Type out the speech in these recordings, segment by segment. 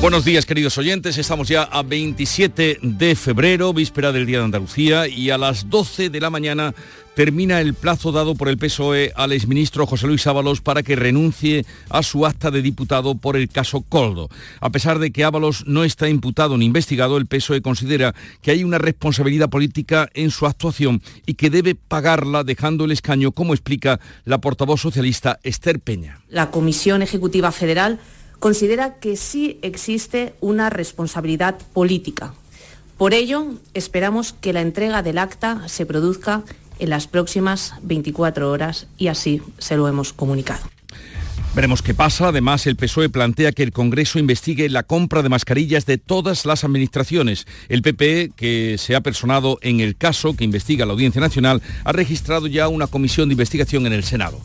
Buenos días queridos oyentes, estamos ya a 27 de febrero, víspera del Día de Andalucía y a las 12 de la mañana termina el plazo dado por el PSOE al exministro José Luis Ábalos para que renuncie a su acta de diputado por el caso Coldo. A pesar de que Ábalos no está imputado ni investigado, el PSOE considera que hay una responsabilidad política en su actuación y que debe pagarla dejando el escaño, como explica la portavoz socialista Esther Peña. La Comisión Ejecutiva Federal considera que sí existe una responsabilidad política. Por ello, esperamos que la entrega del acta se produzca en las próximas 24 horas y así se lo hemos comunicado. Veremos qué pasa. Además, el PSOE plantea que el Congreso investigue la compra de mascarillas de todas las administraciones. El PP, que se ha personado en el caso que investiga la Audiencia Nacional, ha registrado ya una comisión de investigación en el Senado.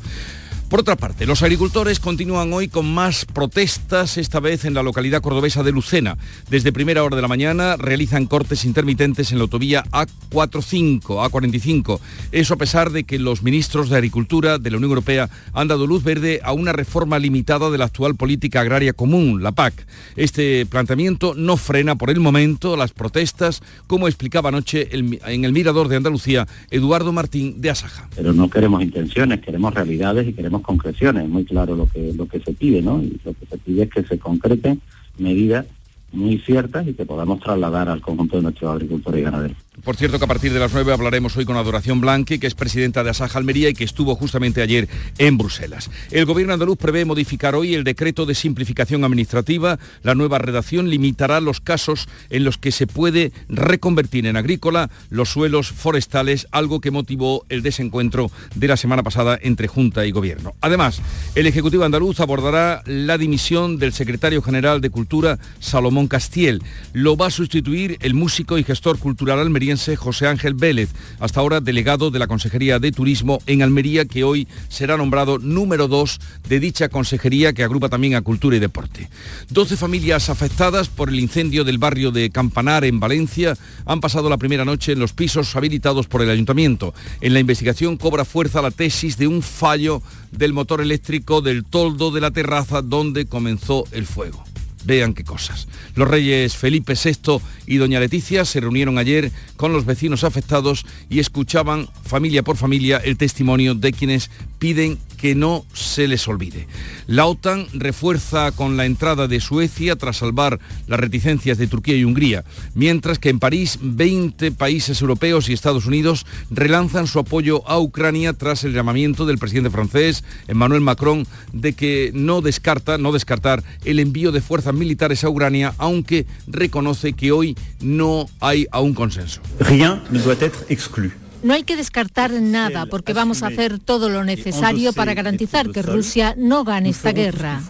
Por otra parte, los agricultores continúan hoy con más protestas, esta vez en la localidad cordobesa de Lucena. Desde primera hora de la mañana realizan cortes intermitentes en la autovía A45, A45. Eso a pesar de que los ministros de Agricultura de la Unión Europea han dado luz verde a una reforma limitada de la actual política agraria común, la PAC. Este planteamiento no frena por el momento las protestas, como explicaba anoche en el Mirador de Andalucía Eduardo Martín de Asaja. Pero no queremos intenciones, queremos realidades y queremos concreciones, muy claro lo que, lo que se pide, ¿no? Y lo que se pide es que se concreten medidas muy ciertas y que podamos trasladar al conjunto de nuestros agricultores y ganaderos. Por cierto que a partir de las 9 hablaremos hoy con Adoración Blanque, que es presidenta de Asaja Almería y que estuvo justamente ayer en Bruselas. El gobierno andaluz prevé modificar hoy el decreto de simplificación administrativa. La nueva redacción limitará los casos en los que se puede reconvertir en agrícola los suelos forestales, algo que motivó el desencuentro de la semana pasada entre Junta y Gobierno. Además, el Ejecutivo andaluz abordará la dimisión del secretario general de Cultura, Salomón Castiel. Lo va a sustituir el músico y gestor cultural almeriense José Ángel Vélez, hasta ahora delegado de la Consejería de Turismo en Almería, que hoy será nombrado número dos de dicha consejería que agrupa también a Cultura y Deporte. 12 familias afectadas por el incendio del barrio de Campanar en Valencia han pasado la primera noche en los pisos habilitados por el ayuntamiento. En la investigación cobra fuerza la tesis de un fallo del motor eléctrico del toldo de la terraza donde comenzó el fuego. Vean qué cosas. Los reyes Felipe VI y doña Leticia se reunieron ayer con los vecinos afectados y escuchaban familia por familia el testimonio de quienes piden que no se les olvide. La OTAN refuerza con la entrada de Suecia tras salvar las reticencias de Turquía y Hungría, mientras que en París 20 países europeos y Estados Unidos relanzan su apoyo a Ucrania tras el llamamiento del presidente francés Emmanuel Macron de que no descarta, no descartar el envío de fuerzas militares a Ucrania, aunque reconoce que hoy no hay aún consenso. Rien ne doit être exclu. No hay que descartar nada porque vamos a hacer todo lo necesario para garantizar que Rusia no gane esta guerra.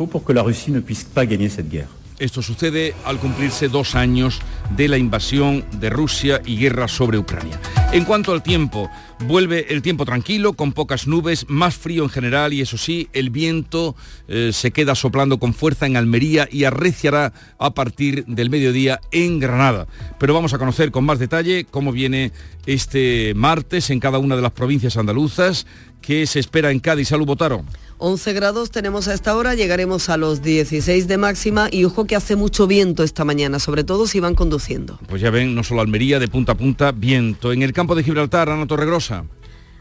Esto sucede al cumplirse dos años de la invasión de Rusia y guerra sobre Ucrania. En cuanto al tiempo, vuelve el tiempo tranquilo, con pocas nubes, más frío en general y eso sí, el viento eh, se queda soplando con fuerza en Almería y arreciará a partir del mediodía en Granada. Pero vamos a conocer con más detalle cómo viene este martes en cada una de las provincias andaluzas, que se espera en Cádiz. Salud, Botaro. 11 grados tenemos a esta hora, llegaremos a los 16 de máxima y ojo que hace mucho viento esta mañana, sobre todo si van conduciendo. Pues ya ven, no solo Almería, de punta a punta, viento. En el campo de Gibraltar, Ana Torregrosa.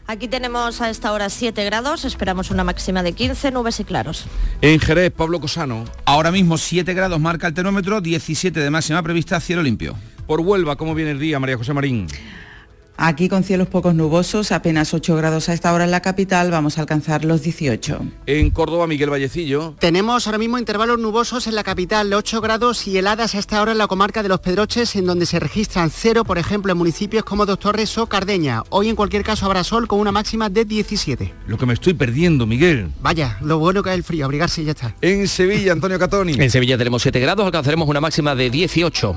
Aquí tenemos a esta hora 7 grados, esperamos una máxima de 15, nubes y claros. En Jerez, Pablo Cosano. Ahora mismo 7 grados marca el termómetro, 17 de máxima prevista, cielo limpio. Por Huelva, ¿cómo viene el día, María José Marín? Aquí con cielos pocos nubosos, apenas 8 grados a esta hora en la capital, vamos a alcanzar los 18. En Córdoba, Miguel Vallecillo. Tenemos ahora mismo intervalos nubosos en la capital, 8 grados y heladas a esta hora en la comarca de Los Pedroches, en donde se registran cero, por ejemplo, en municipios como Doctores o Cardeña. Hoy en cualquier caso habrá sol con una máxima de 17. Lo que me estoy perdiendo, Miguel. Vaya, lo bueno que es el frío, abrigarse y ya está. En Sevilla, Antonio Catoni. En Sevilla tenemos 7 grados, alcanzaremos una máxima de 18.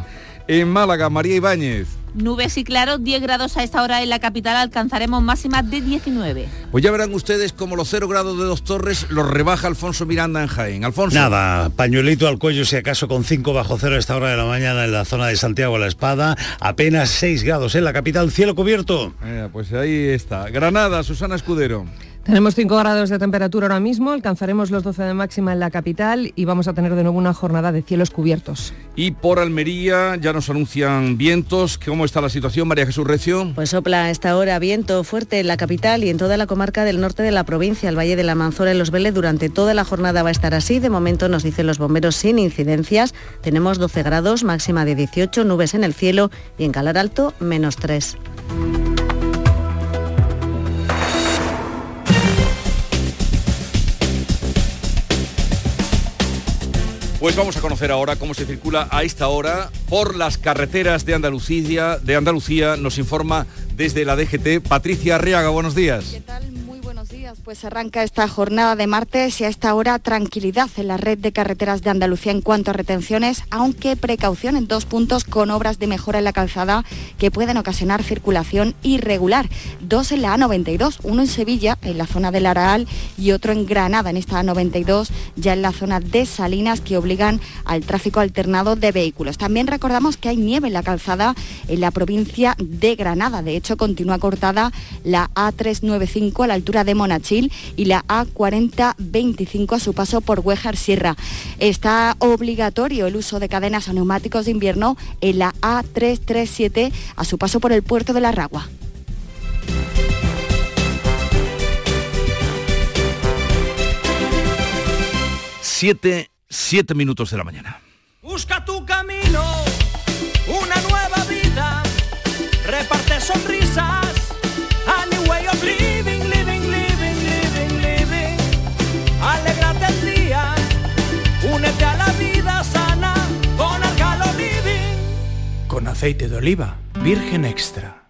En Málaga, María Ibáñez. Nubes y claros, 10 grados a esta hora en la capital, alcanzaremos máximas de 19. Pues ya verán ustedes como los 0 grados de Dos Torres los rebaja Alfonso Miranda en Jaén. Alfonso. Nada, pañuelito al cuello si acaso con 5 bajo cero a esta hora de la mañana en la zona de Santiago la Espada, apenas 6 grados en la capital, cielo cubierto. Eh, pues ahí está. Granada, Susana Escudero. Tenemos 5 grados de temperatura ahora mismo, alcanzaremos los 12 de máxima en la capital y vamos a tener de nuevo una jornada de cielos cubiertos. Y por Almería ya nos anuncian vientos. ¿Cómo está la situación, María Jesús Recio? Pues sopla a esta hora viento fuerte en la capital y en toda la comarca del norte de la provincia, el Valle de la Manzora y Los Vélez. Durante toda la jornada va a estar así. De momento nos dicen los bomberos sin incidencias. Tenemos 12 grados, máxima de 18, nubes en el cielo y en Calar Alto menos 3. Pues vamos a conocer ahora cómo se circula a esta hora por las carreteras de Andalucía. De Andalucía nos informa desde la DGT Patricia Arriaga. Buenos días. ¿Qué tal? Pues arranca esta jornada de martes y a esta hora tranquilidad en la red de carreteras de Andalucía en cuanto a retenciones, aunque precaución en dos puntos con obras de mejora en la calzada que pueden ocasionar circulación irregular. Dos en la A92, uno en Sevilla, en la zona del Araal, y otro en Granada, en esta A92, ya en la zona de Salinas, que obligan al tráfico alternado de vehículos. También recordamos que hay nieve en la calzada en la provincia de Granada. De hecho, continúa cortada la A395 a la altura de Y la A4025 a su paso por Huejar Sierra. Está obligatorio el uso de cadenas o neumáticos de invierno en la A337 a su paso por el puerto de la Ragua. Siete, siete minutos de la mañana. Busca tu camino, aceite de oliva, virgen extra.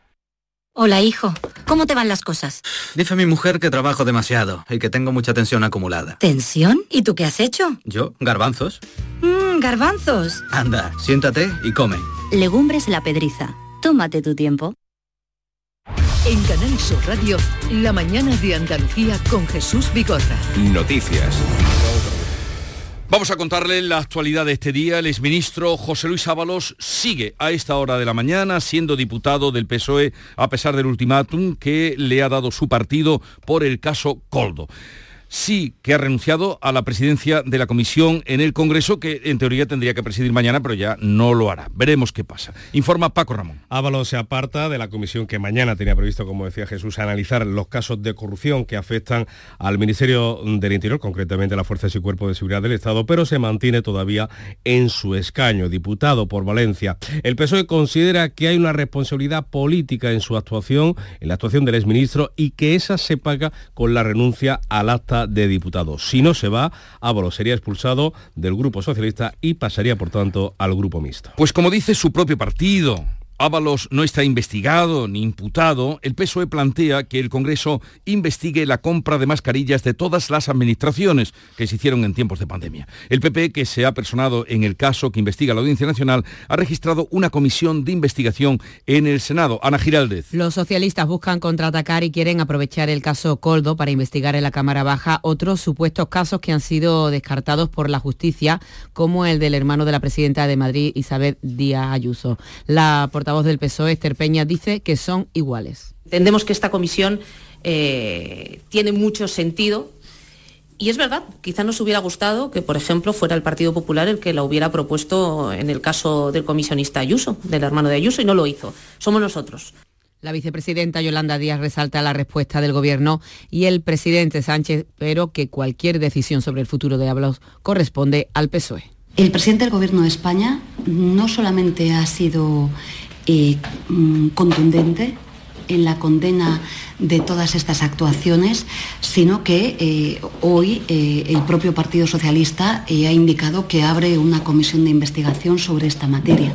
Hola, hijo. ¿Cómo te van las cosas? Dice mi mujer que trabajo demasiado y que tengo mucha tensión acumulada. ¿Tensión? ¿Y tú qué has hecho? ¿Yo? ¿Garbanzos? Mmm, garbanzos. Anda, siéntate y come. Legumbres la pedriza. Tómate tu tiempo. En Canal Sur Radio, la mañana de Andalucía con Jesús Bigorra. Noticias. Vamos a contarle la actualidad de este día. El exministro José Luis Ábalos sigue a esta hora de la mañana siendo diputado del PSOE a pesar del ultimátum que le ha dado su partido por el caso Coldo sí que ha renunciado a la presidencia de la comisión en el Congreso, que en teoría tendría que presidir mañana, pero ya no lo hará. Veremos qué pasa. Informa Paco Ramón. Ábalos se aparta de la comisión que mañana tenía previsto, como decía Jesús, analizar los casos de corrupción que afectan al Ministerio del Interior, concretamente a las Fuerzas y Cuerpos de Seguridad del Estado, pero se mantiene todavía en su escaño, diputado por Valencia. El PSOE considera que hay una responsabilidad política en su actuación, en la actuación del exministro, y que esa se paga con la renuncia al acta de diputados. Si no se va, Ábalos sería expulsado del Grupo Socialista y pasaría, por tanto, al Grupo Mixto. Pues como dice su propio partido, Ábalos no está investigado ni imputado, el PSOE plantea que el Congreso investigue la compra de mascarillas de todas las administraciones que se hicieron en tiempos de pandemia. El PP, que se ha personado en el caso que investiga la Audiencia Nacional, ha registrado una comisión de investigación en el Senado. Ana Giraldez. Los socialistas buscan contraatacar y quieren aprovechar el caso Coldo para investigar en la Cámara Baja otros supuestos casos que han sido descartados por la justicia, como el del hermano de la presidenta de Madrid, Isabel Díaz Ayuso. La voz del PSOE, Esther Peña, dice que son iguales. Entendemos que esta comisión eh, tiene mucho sentido. Y es verdad, quizá nos hubiera gustado que, por ejemplo, fuera el Partido Popular el que la hubiera propuesto en el caso del comisionista Ayuso, del hermano de Ayuso, y no lo hizo. Somos nosotros. La vicepresidenta Yolanda Díaz resalta la respuesta del Gobierno y el presidente Sánchez, pero que cualquier decisión sobre el futuro de Ábalos corresponde al PSOE. El presidente del Gobierno de España no solamente ha sido eh, mm, contundente en la condena de todas estas actuaciones, sino que eh, hoy eh, el propio Partido Socialista ha indicado que abre una comisión de investigación sobre esta materia.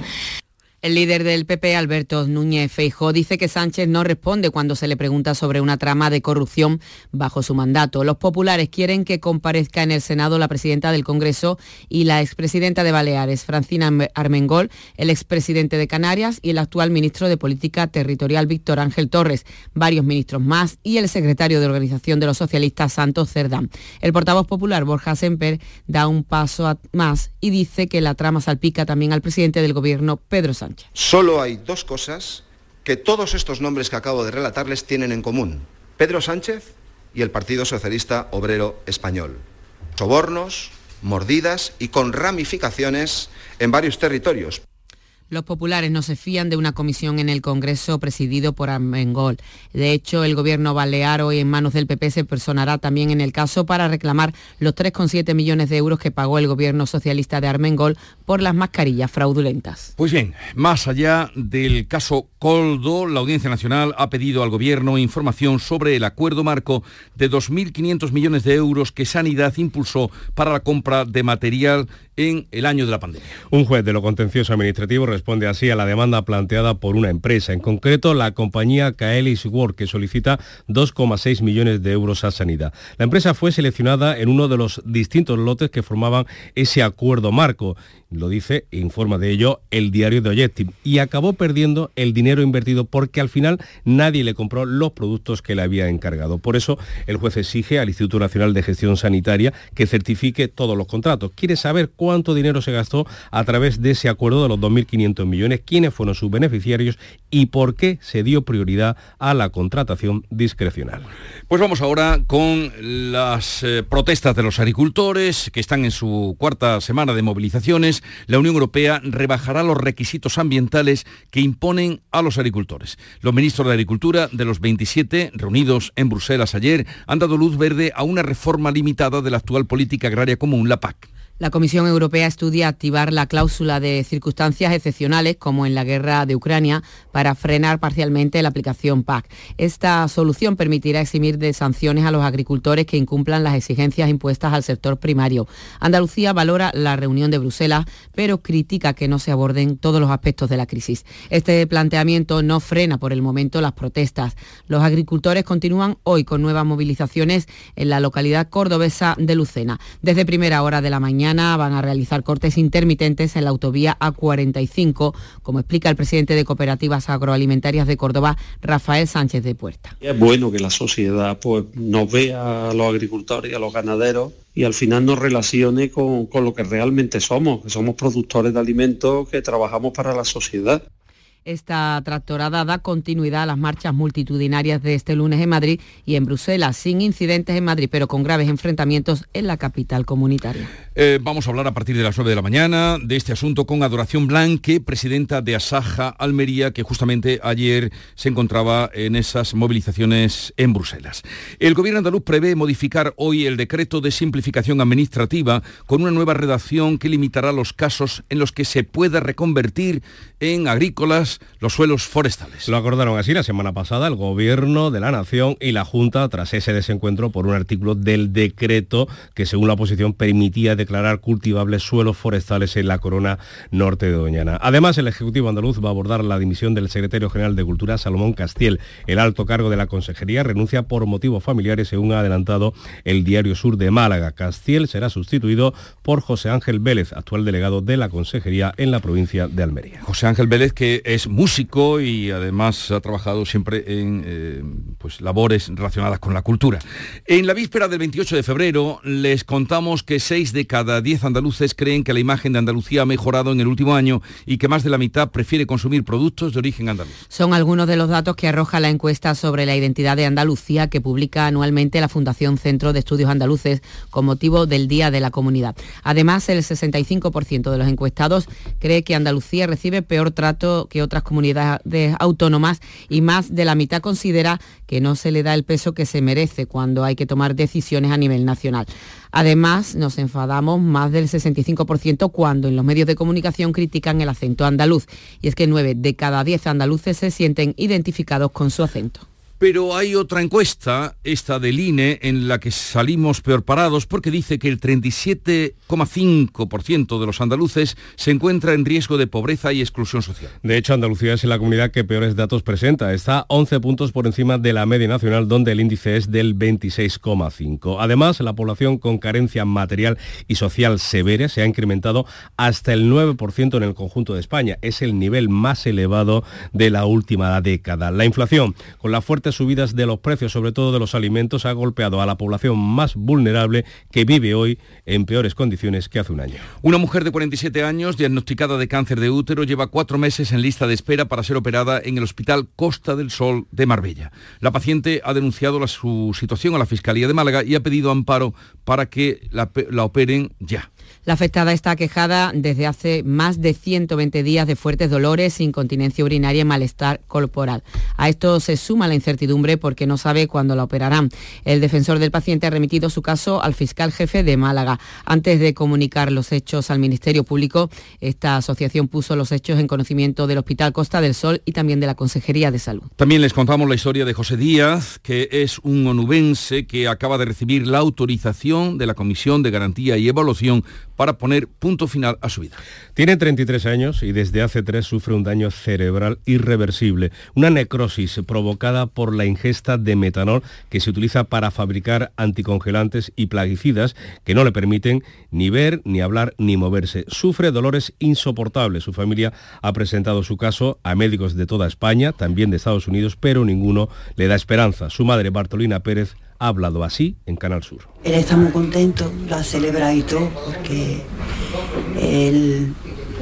El líder del PP, Alberto Núñez Feijó, dice que Sánchez no responde cuando se le pregunta sobre una trama de corrupción bajo su mandato. Los populares quieren que comparezca en el Senado la presidenta del Congreso y la expresidenta de Baleares, Francina Armengol, el expresidente de Canarias y el actual ministro de Política Territorial, Víctor Ángel Torres, varios ministros más y el secretario de Organización de los Socialistas, Santos Cerdán. El portavoz popular, Borja Semper, da un paso más y dice que la trama salpica también al presidente del Gobierno, Pedro Sánchez. Solo hay dos cosas que todos estos nombres que acabo de relatarles tienen en común. Pedro Sánchez y el Partido Socialista Obrero Español. Sobornos, mordidas y con ramificaciones en varios territorios. Los populares no se fían de una comisión en el Congreso presidido por Armengol. De hecho, el gobierno balear hoy en manos del PP se personará también en el caso para reclamar los 3,7 millones de euros que pagó el gobierno socialista de Armengol por las mascarillas fraudulentas. Pues bien, más allá del caso Coldo, la Audiencia Nacional ha pedido al gobierno información sobre el acuerdo marco de 2.500 millones de euros que Sanidad impulsó para la compra de material en el año de la pandemia. Un juez de lo contencioso administrativo responde así a la demanda planteada por una empresa, en concreto la compañía Kaelis Work, que solicita 2,6 millones de euros a Sanidad. La empresa fue seleccionada en uno de los distintos lotes que formaban ese acuerdo marco lo dice e informa de ello el diario de Objective, y acabó perdiendo el dinero invertido porque al final nadie le compró los productos que le había encargado. Por eso el juez exige al Instituto Nacional de Gestión Sanitaria que certifique todos los contratos. Quiere saber cuánto dinero se gastó a través de ese acuerdo de los 2.500 millones, quiénes fueron sus beneficiarios y por qué se dio prioridad a la contratación discrecional. Pues vamos ahora con las eh, protestas de los agricultores que están en su cuarta semana de movilizaciones la Unión Europea rebajará los requisitos ambientales que imponen a los agricultores. Los ministros de Agricultura de los 27 reunidos en Bruselas ayer han dado luz verde a una reforma limitada de la actual política agraria común, la PAC. La Comisión Europea estudia activar la cláusula de circunstancias excepcionales, como en la guerra de Ucrania, para frenar parcialmente la aplicación PAC. Esta solución permitirá eximir de sanciones a los agricultores que incumplan las exigencias impuestas al sector primario. Andalucía valora la reunión de Bruselas, pero critica que no se aborden todos los aspectos de la crisis. Este planteamiento no frena por el momento las protestas. Los agricultores continúan hoy con nuevas movilizaciones en la localidad cordobesa de Lucena. Desde primera hora de la mañana van a realizar cortes intermitentes en la autovía A45, como explica el presidente de Cooperativas Agroalimentarias de Córdoba, Rafael Sánchez de Puerta. Es bueno que la sociedad pues, nos vea a los agricultores y a los ganaderos y al final nos relacione con, con lo que realmente somos, que somos productores de alimentos que trabajamos para la sociedad. Esta tractorada da continuidad a las marchas multitudinarias de este lunes en Madrid y en Bruselas, sin incidentes en Madrid, pero con graves enfrentamientos en la capital comunitaria. Eh, vamos a hablar a partir de las 9 de la mañana de este asunto con Adoración Blanque, presidenta de Asaja Almería, que justamente ayer se encontraba en esas movilizaciones en Bruselas. El gobierno andaluz prevé modificar hoy el decreto de simplificación administrativa con una nueva redacción que limitará los casos en los que se pueda reconvertir en agrícolas los suelos forestales. Lo acordaron así la semana pasada el Gobierno de la Nación y la Junta tras ese desencuentro por un artículo del decreto que según la oposición permitía declarar cultivables suelos forestales en la corona norte de Doñana. Además, el Ejecutivo andaluz va a abordar la dimisión del secretario general de Cultura, Salomón Castiel. El alto cargo de la Consejería renuncia por motivos familiares, según ha adelantado el Diario Sur de Málaga. Castiel será sustituido por José Ángel Vélez, actual delegado de la Consejería en la provincia de Almería. José Ángel Vélez, que es músico y además ha trabajado siempre en eh, pues, labores relacionadas con la cultura. En la víspera del 28 de febrero les contamos que 6 de cada 10 andaluces creen que la imagen de Andalucía ha mejorado en el último año y que más de la mitad prefiere consumir productos de origen andaluz. Son algunos de los datos que arroja la encuesta sobre la identidad de Andalucía que publica anualmente la Fundación Centro de Estudios Andaluces con motivo del Día de la Comunidad. Además, el 65% de los encuestados cree que Andalucía recibe peor trato que otras comunidades autónomas y más de la mitad considera que no se le da el peso que se merece cuando hay que tomar decisiones a nivel nacional. Además, nos enfadamos más del 65% cuando en los medios de comunicación critican el acento andaluz. Y es que 9 de cada 10 andaluces se sienten identificados con su acento. Pero hay otra encuesta, esta del INE, en la que salimos peor parados porque dice que el 37,5% de los andaluces se encuentra en riesgo de pobreza y exclusión social. De hecho, Andalucía es la comunidad que peores datos presenta. Está 11 puntos por encima de la media nacional, donde el índice es del 26,5. Además, la población con carencia material y social severa se ha incrementado hasta el 9% en el conjunto de España. Es el nivel más elevado de la última década. La inflación, con la fuerte subidas de los precios, sobre todo de los alimentos, ha golpeado a la población más vulnerable que vive hoy en peores condiciones que hace un año. Una mujer de 47 años diagnosticada de cáncer de útero lleva cuatro meses en lista de espera para ser operada en el Hospital Costa del Sol de Marbella. La paciente ha denunciado su situación a la Fiscalía de Málaga y ha pedido amparo para que la operen ya. La afectada está quejada desde hace más de 120 días de fuertes dolores, incontinencia urinaria y malestar corporal. A esto se suma la incertidumbre porque no sabe cuándo la operarán. El defensor del paciente ha remitido su caso al fiscal jefe de Málaga. Antes de comunicar los hechos al Ministerio Público, esta asociación puso los hechos en conocimiento del Hospital Costa del Sol y también de la Consejería de Salud. También les contamos la historia de José Díaz, que es un onubense que acaba de recibir la autorización de la Comisión de Garantía y Evaluación para poner punto final a su vida. Tiene 33 años y desde hace tres sufre un daño cerebral irreversible, una necrosis provocada por la ingesta de metanol que se utiliza para fabricar anticongelantes y plaguicidas que no le permiten ni ver, ni hablar, ni moverse. Sufre dolores insoportables. Su familia ha presentado su caso a médicos de toda España, también de Estados Unidos, pero ninguno le da esperanza. Su madre, Bartolina Pérez, ha hablado así en Canal Sur. Él está muy contento, lo ha celebrado y todo, porque él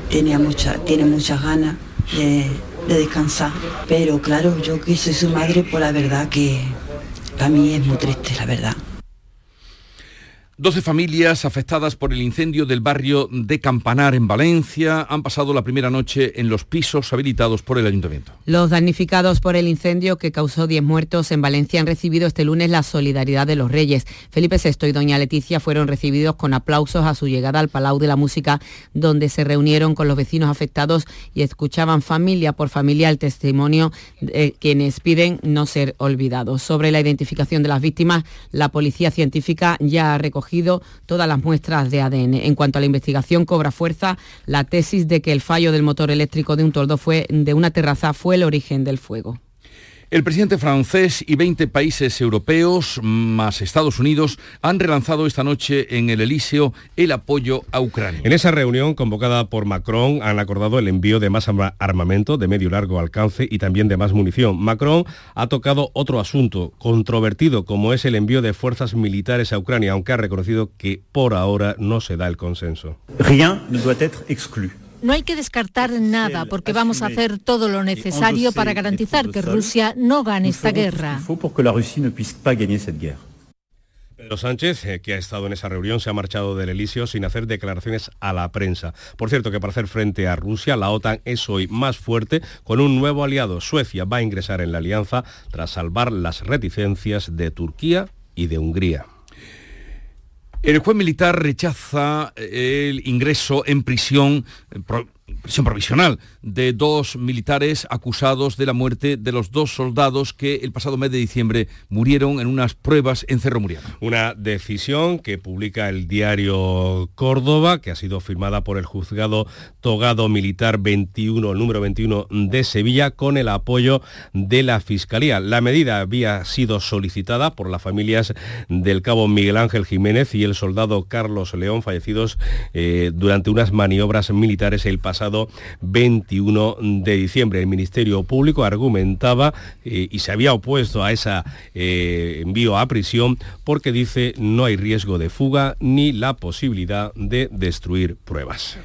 tenía mucha, tiene muchas ganas de, de descansar. Pero claro, yo que soy su madre, pues la verdad que para mí es muy triste, la verdad. 12 familias afectadas por el incendio del barrio de Campanar en Valencia han pasado la primera noche en los pisos habilitados por el ayuntamiento. Los damnificados por el incendio que causó 10 muertos en Valencia han recibido este lunes la solidaridad de los reyes. Felipe VI y doña Leticia fueron recibidos con aplausos a su llegada al Palau de la Música, donde se reunieron con los vecinos afectados y escuchaban familia por familia el testimonio de quienes piden no ser olvidados. Sobre la identificación de las víctimas, la policía científica ya ha recogido todas las muestras de ADN. En cuanto a la investigación, cobra fuerza la tesis de que el fallo del motor eléctrico de un toldo fue, de una terraza fue el origen del fuego. El presidente francés y 20 países europeos, más Estados Unidos, han relanzado esta noche en el Elíseo el apoyo a Ucrania. En esa reunión convocada por Macron han acordado el envío de más armamento de medio y largo alcance y también de más munición. Macron ha tocado otro asunto controvertido como es el envío de fuerzas militares a Ucrania, aunque ha reconocido que por ahora no se da el consenso. Rien ne doit être exclu. No hay que descartar nada porque vamos a hacer todo lo necesario para garantizar que Rusia no gane esta guerra. Pedro Sánchez, eh, que ha estado en esa reunión, se ha marchado del Elíseo sin hacer declaraciones a la prensa. Por cierto, que para hacer frente a Rusia, la OTAN es hoy más fuerte con un nuevo aliado. Suecia va a ingresar en la alianza tras salvar las reticencias de Turquía y de Hungría. El juez militar rechaza el ingreso en prisión, prisión provisional de dos militares acusados de la muerte de los dos soldados que el pasado mes de diciembre murieron en unas pruebas en Cerro Muriano. Una decisión que publica el diario Córdoba, que ha sido firmada por el juzgado Togado Militar 21, el número 21 de Sevilla, con el apoyo de la Fiscalía. La medida había sido solicitada por las familias del cabo Miguel Ángel Jiménez y el soldado Carlos León, fallecidos eh, durante unas maniobras militares el pasado 21 de diciembre. El Ministerio Público argumentaba eh, y se había opuesto a ese eh, envío a prisión porque dice no hay riesgo de fuga ni la posibilidad de destruir pruebas.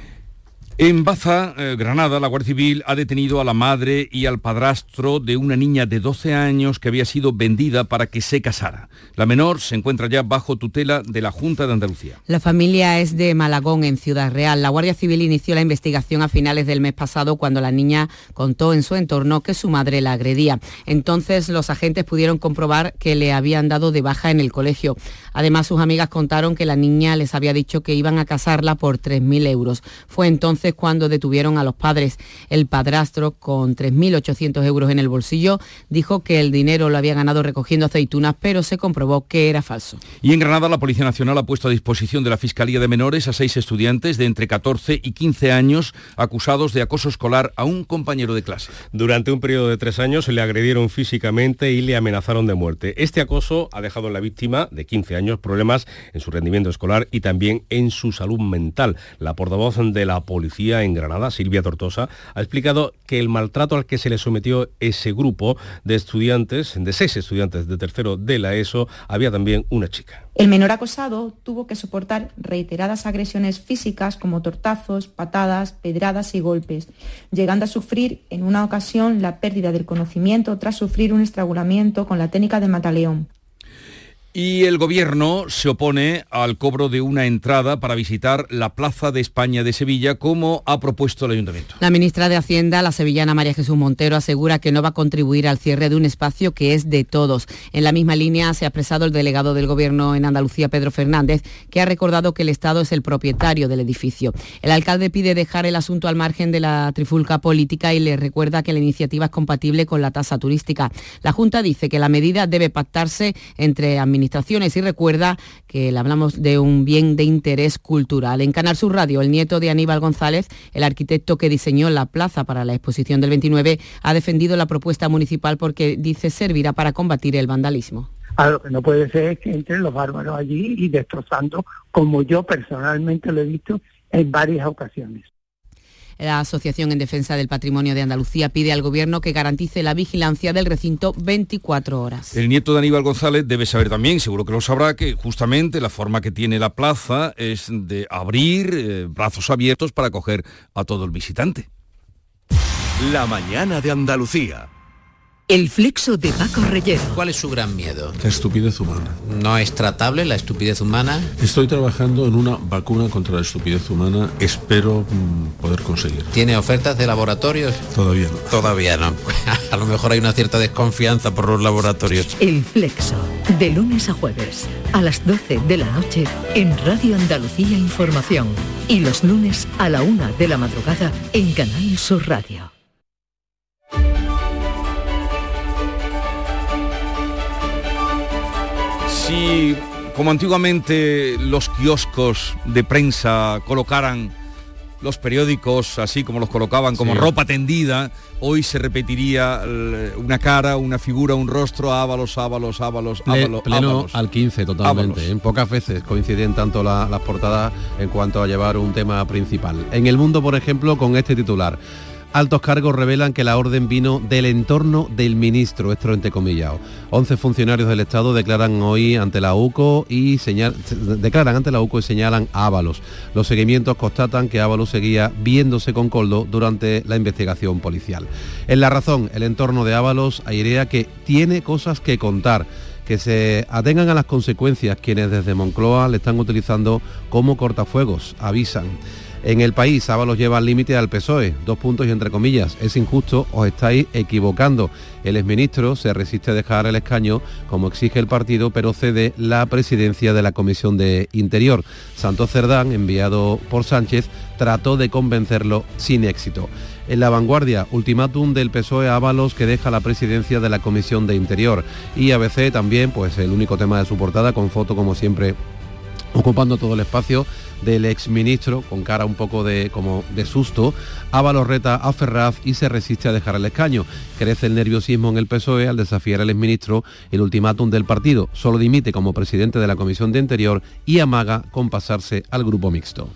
En Baza, eh, Granada, la Guardia Civil ha detenido a la madre y al padrastro de una niña de 12 años que había sido vendida para que se casara. La menor se encuentra ya bajo tutela de la Junta de Andalucía. La familia es de Malagón, en Ciudad Real. La Guardia Civil inició la investigación a finales del mes pasado cuando la niña contó en su entorno que su madre la agredía. Entonces los agentes pudieron comprobar que le habían dado de baja en el colegio. Además, sus amigas contaron que la niña les había dicho que iban a casarla por 3.000 euros. Fue entonces entonces cuando detuvieron a los padres. El padrastro, con 3.800 euros en el bolsillo, dijo que el dinero lo había ganado recogiendo aceitunas, pero se comprobó que era falso. Y en Granada la Policía Nacional ha puesto a disposición de la Fiscalía de Menores a seis estudiantes de entre 14 y 15 años acusados de acoso escolar a un compañero de clase. Durante un periodo de tres años se le agredieron físicamente y le amenazaron de muerte. Este acoso ha dejado en la víctima de 15 años problemas en su rendimiento escolar y también en su salud mental. La portavoz de la en Granada, Silvia Tortosa, ha explicado que el maltrato al que se le sometió ese grupo de estudiantes, de seis estudiantes de tercero de la ESO, había también una chica. El menor acosado tuvo que soportar reiteradas agresiones físicas como tortazos, patadas, pedradas y golpes, llegando a sufrir en una ocasión la pérdida del conocimiento tras sufrir un estrangulamiento con la técnica de mataleón. Y el gobierno se opone al cobro de una entrada para visitar la Plaza de España de Sevilla, como ha propuesto el ayuntamiento. La ministra de Hacienda, la sevillana María Jesús Montero, asegura que no va a contribuir al cierre de un espacio que es de todos. En la misma línea se ha expresado el delegado del gobierno en Andalucía, Pedro Fernández, que ha recordado que el Estado es el propietario del edificio. El alcalde pide dejar el asunto al margen de la trifulca política y le recuerda que la iniciativa es compatible con la tasa turística. La Junta dice que la medida debe pactarse entre administraciones y recuerda que le hablamos de un bien de interés cultural. En Canal Sur Radio, el nieto de Aníbal González, el arquitecto que diseñó la plaza para la exposición del 29, ha defendido la propuesta municipal porque dice servirá para combatir el vandalismo. A lo que no puede ser es que entren los bárbaros allí y destrozando, como yo personalmente lo he visto en varias ocasiones. La Asociación en Defensa del Patrimonio de Andalucía pide al Gobierno que garantice la vigilancia del recinto 24 horas. El nieto de Aníbal González debe saber también, seguro que lo sabrá, que justamente la forma que tiene la plaza es de abrir eh, brazos abiertos para acoger a todo el visitante. La mañana de Andalucía. El flexo de Paco Reyero. ¿Cuál es su gran miedo? La estupidez humana. ¿No es tratable la estupidez humana? Estoy trabajando en una vacuna contra la estupidez humana. Espero mm, poder conseguir. ¿Tiene ofertas de laboratorios? Todavía no. Todavía no. a lo mejor hay una cierta desconfianza por los laboratorios. El flexo. De lunes a jueves. A las 12 de la noche. En Radio Andalucía Información. Y los lunes a la una de la madrugada. En Canal Sur Radio. Si, como antiguamente los kioscos de prensa colocaran los periódicos así como los colocaban como Sí. ropa tendida, hoy se repetiría eh, una cara, una figura, un rostro, Ábalos, Ábalos, Ábalos, Ple- Ábalos, pleno Ábalos. al 15 totalmente. En pocas veces coinciden tanto la- las portadas en cuanto a llevar un tema principal. En el mundo, por ejemplo, con este titular. Altos cargos revelan que la orden vino del entorno del ministro, esto entrecomillado. 11 funcionarios del Estado declaran hoy ante la UCO y declaran ante la UCO y señalan a Ábalos. Los seguimientos constatan que Ábalos seguía viéndose con Coldo durante la investigación policial. En la razón, el entorno de Ábalos airea que tiene cosas que contar que se atengan a las consecuencias quienes desde Moncloa le están utilizando como cortafuegos, avisan. En el país, Ábalos lleva al límite al PSOE, dos puntos y entre comillas, es injusto, os estáis equivocando. El exministro se resiste a dejar el escaño, como exige el partido, pero cede la presidencia de la Comisión de Interior. Santos Cerdán, enviado por Sánchez, trató de convencerlo sin éxito. En la vanguardia, ultimátum del PSOE a Ábalos que deja la presidencia de la Comisión de Interior. Y ABC también, pues el único tema de su portada, con foto como siempre ocupando todo el espacio del exministro con cara un poco de como de susto. Ábalos reta a Ferraz y se resiste a dejar el escaño. Crece el nerviosismo en el PSOE al desafiar al exministro el ultimátum del partido. Solo dimite como presidente de la Comisión de Interior y amaga con pasarse al grupo mixto.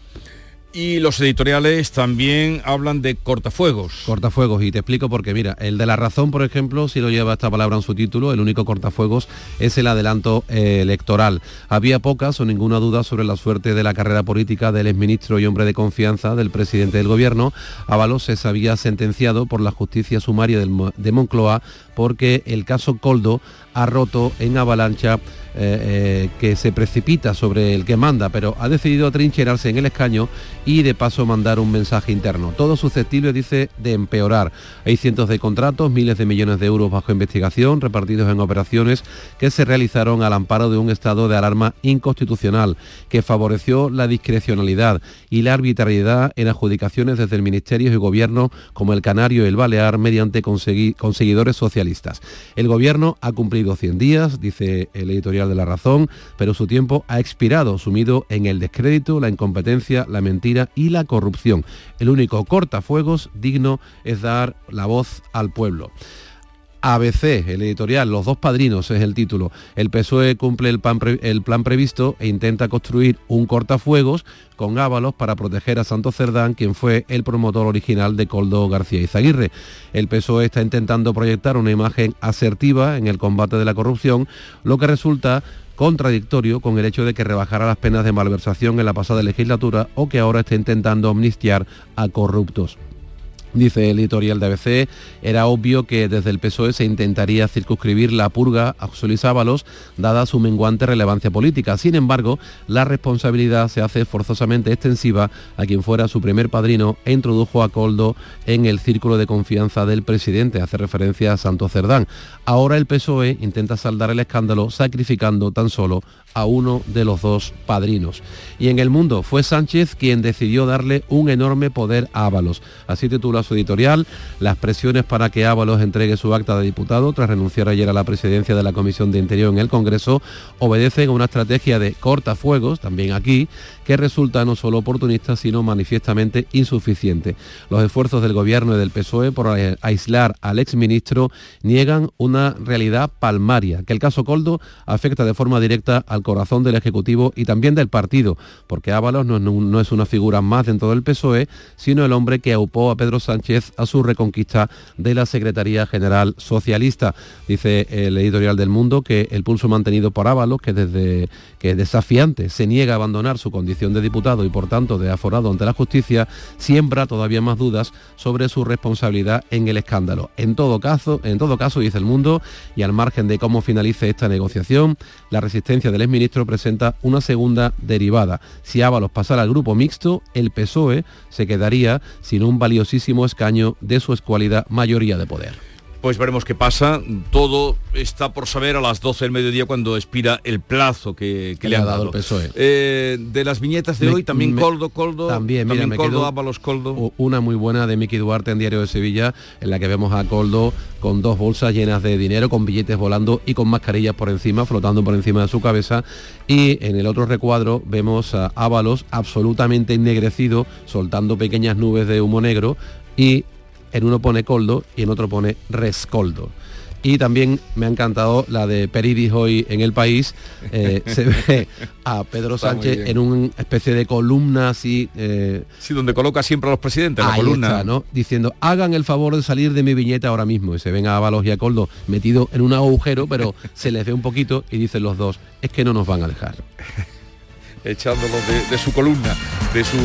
Y los editoriales también hablan de cortafuegos. Cortafuegos, y te explico por qué. Mira, el de la razón, por ejemplo, si lo lleva esta palabra en su título, el único cortafuegos es el adelanto eh, electoral. Había pocas o ninguna duda sobre la suerte de la carrera política del exministro y hombre de confianza del presidente del gobierno. Ábalos se había sentenciado por la justicia sumaria de Moncloa porque el caso Coldo ha roto en avalancha eh, eh, que se precipita sobre el que manda, pero ha decidido atrincherarse en el escaño y de paso mandar un mensaje interno. Todo susceptible, dice, de empeorar. Hay cientos de contratos, miles de millones de euros bajo investigación, repartidos en operaciones que se realizaron al amparo de un estado de alarma inconstitucional que favoreció la discrecionalidad y la arbitrariedad en adjudicaciones desde el Ministerio y Gobierno como el Canario y el Balear mediante conseguidores socialistas. El Gobierno ha cumplido 100 días, dice el editorial de La Razón, pero su tiempo ha expirado, sumido en el descrédito, la incompetencia, la mentira y la corrupción. El único cortafuegos digno es dar la voz al pueblo. ABC, el editorial, Los dos padrinos es el título. El PSOE cumple el, el, plan previsto e intenta construir un cortafuegos con Ábalos para proteger a Santos Cerdán, quien fue el promotor original de Coldo García Izaguirre. El PSOE está intentando proyectar una imagen asertiva en el combate de la corrupción, lo que resulta contradictorio con el hecho de que rebajara las penas de malversación en la pasada legislatura o que ahora esté intentando amnistiar a corruptos. Dice el editorial de ABC, era obvio que desde el PSOE se intentaría circunscribir la purga a José Luis Ábalos, dada su menguante relevancia política. Sin embargo, la responsabilidad se hace forzosamente extensiva a quien fuera su primer padrino e introdujo a Coldo en el círculo de confianza del presidente, hace referencia a Santos Cerdán. Ahora el PSOE intenta saldar el escándalo sacrificando tan solo a uno de los dos padrinos. Y en el mundo fue Sánchez quien decidió darle un enorme poder a Ábalos. Así titula su editorial, las presiones para que Ábalos entregue su acta de diputado tras renunciar ayer a la presidencia de la Comisión de Interior en el Congreso obedecen a una estrategia de cortafuegos, también aquí, que resulta no solo oportunista, sino manifiestamente insuficiente. Los esfuerzos del Gobierno y del PSOE por aislar al exministro niegan una realidad palmaria, que el caso Coldo afecta de forma directa al corazón del Ejecutivo y también del partido, porque Ábalos no, es una figura más dentro del PSOE, sino el hombre que aupó a Pedro Sánchez a su reconquista de la Secretaría General Socialista. Dice el editorial del Mundo que el pulso mantenido por Ábalos, que desde que desafiante se niega a abandonar su condición de diputado y por tanto de aforado ante la justicia, siembra todavía más dudas sobre su responsabilidad en el escándalo. En todo caso, en todo caso, dice el Mundo, y al margen de cómo finalice esta negociación, la resistencia del exministro presenta una segunda derivada. Si Ábalos pasara al grupo mixto, el PSOE se quedaría sin un valiosísimo escaño de su escualidad mayoría de poder. Pues veremos qué pasa. Todo está por saber a las 12 del mediodía cuando expira el plazo que, le ha dado, el PSOE. Eh, de las viñetas de hoy, también Coldo, Coldo, también, mira, también Coldo, Ábalos, Coldo. Una muy buena de Miki Duarte en Diario de Sevilla, en la que vemos a Coldo con dos bolsas llenas de dinero, con billetes volando y con mascarillas por encima, flotando por encima de su cabeza. Y en el otro recuadro vemos a Ábalos absolutamente ennegrecido, soltando pequeñas nubes de humo negro y en uno pone coldo y en otro pone rescoldo. Y también me ha encantado la de Peridis hoy en el país. Eh, se ve a Pedro Sánchez en una especie de columna así. Eh, sí, donde coloca siempre a los presidentes, la columna. ¿no? Diciendo, hagan el favor de salir de mi viñeta ahora mismo. Y se ven a Ábalos y a Coldo metidos en un agujero, pero se les ve un poquito y dicen los dos, es que no nos van a dejar. echándolo de, su columna, de su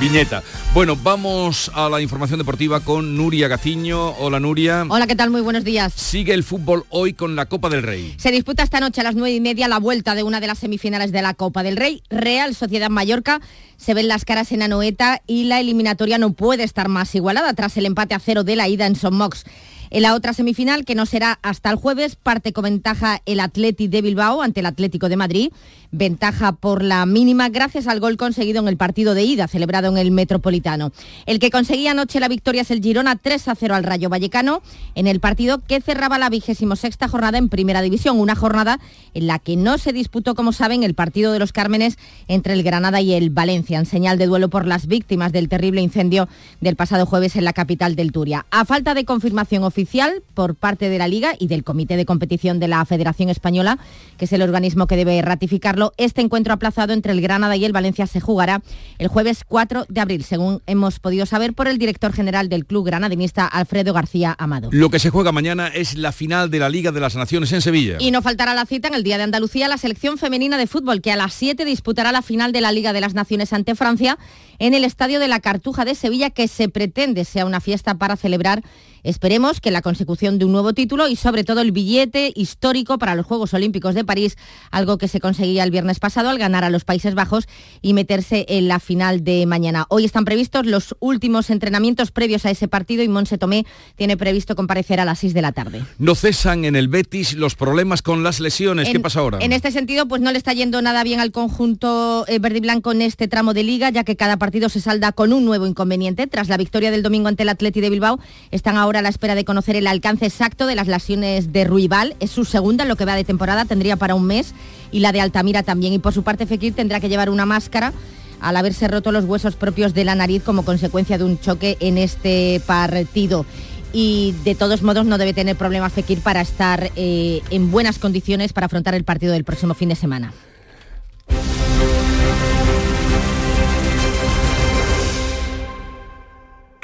viñeta. Bueno, vamos a la información deportiva con Nuria Gaciño. Hola Nuria. Hola, ¿qué tal? Muy buenos días. Sigue el fútbol hoy con la Copa del Rey. Se disputa esta noche a las nueve y media la vuelta de una de las semifinales de la Copa del Rey. Real Sociedad Mallorca. Se ven las caras en Anoeta y la eliminatoria no puede estar más igualada tras el empate a cero de la ida en Son Mox. En la otra semifinal, que no será hasta el jueves, parte con ventaja el Atleti de Bilbao ante el Atlético de Madrid. Ventaja por la mínima gracias al gol conseguido en el partido de ida celebrado en el Metropolitano. El que conseguía anoche la victoria es el Girona 3 a 0 al Rayo Vallecano en el partido que cerraba la vigésimo sexta jornada en Primera División. Una jornada en la que no se disputó, como saben, el partido de los Cármenes entre el Granada y el Valencia, en señal de duelo por las víctimas del terrible incendio del pasado jueves en la capital del Turia. A falta de confirmación oficial, por parte de la Liga y del Comité de Competición de la Federación Española, que es el organismo que debe ratificarlo. Este encuentro aplazado entre el Granada y el Valencia se jugará el jueves 4 de abril, según hemos podido saber por el director general del club granadinista, Alfredo García Amado. Lo que se juega mañana es la final de la Liga de las Naciones en Sevilla. Y no faltará la cita en el Día de Andalucía la selección femenina de fútbol, que a las 7 disputará la final de la Liga de las Naciones ante Francia en el Estadio de la Cartuja de Sevilla, que se pretende sea una fiesta para celebrar, esperemos, que la consecución de un nuevo título y sobre todo el billete histórico para los Juegos Olímpicos de París, algo que se conseguía el viernes pasado al ganar a los Países Bajos y meterse en la final de mañana. Hoy están previstos los últimos entrenamientos previos a ese partido y Monse Tomé tiene previsto comparecer a las 6 de la tarde. No cesan en el Betis los problemas con las lesiones. ¿Qué pasa ahora? En este sentido, pues no le está yendo nada bien al conjunto eh, verde y blanco en este tramo de liga, ya que cada partido se salda con un nuevo inconveniente. Tras la victoria del domingo ante el Atleti de Bilbao, están ahora a la espera de conocer el alcance exacto de las lesiones de Ruibal. Es su segunda en lo que va de temporada, tendría para un mes, y la de Altamira también. Y por su parte, Fekir tendrá que llevar una máscara al haberse roto los huesos propios de la nariz como consecuencia de un choque en este partido. Y de todos modos no debe tener problema Fekir para estar eh, en buenas condiciones para afrontar el partido del próximo fin de semana.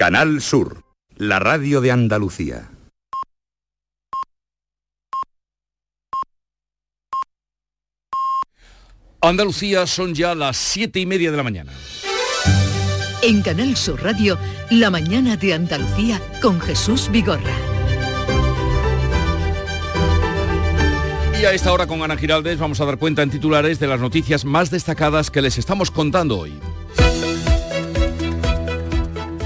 Canal Sur, la radio de Andalucía. Andalucía son ya las siete y media de la mañana. En Canal Sur Radio, La mañana de Andalucía con Jesús Vigorra. Y a esta hora con Ana Giraldez vamos a dar cuenta en titulares de las noticias más destacadas que les estamos contando hoy.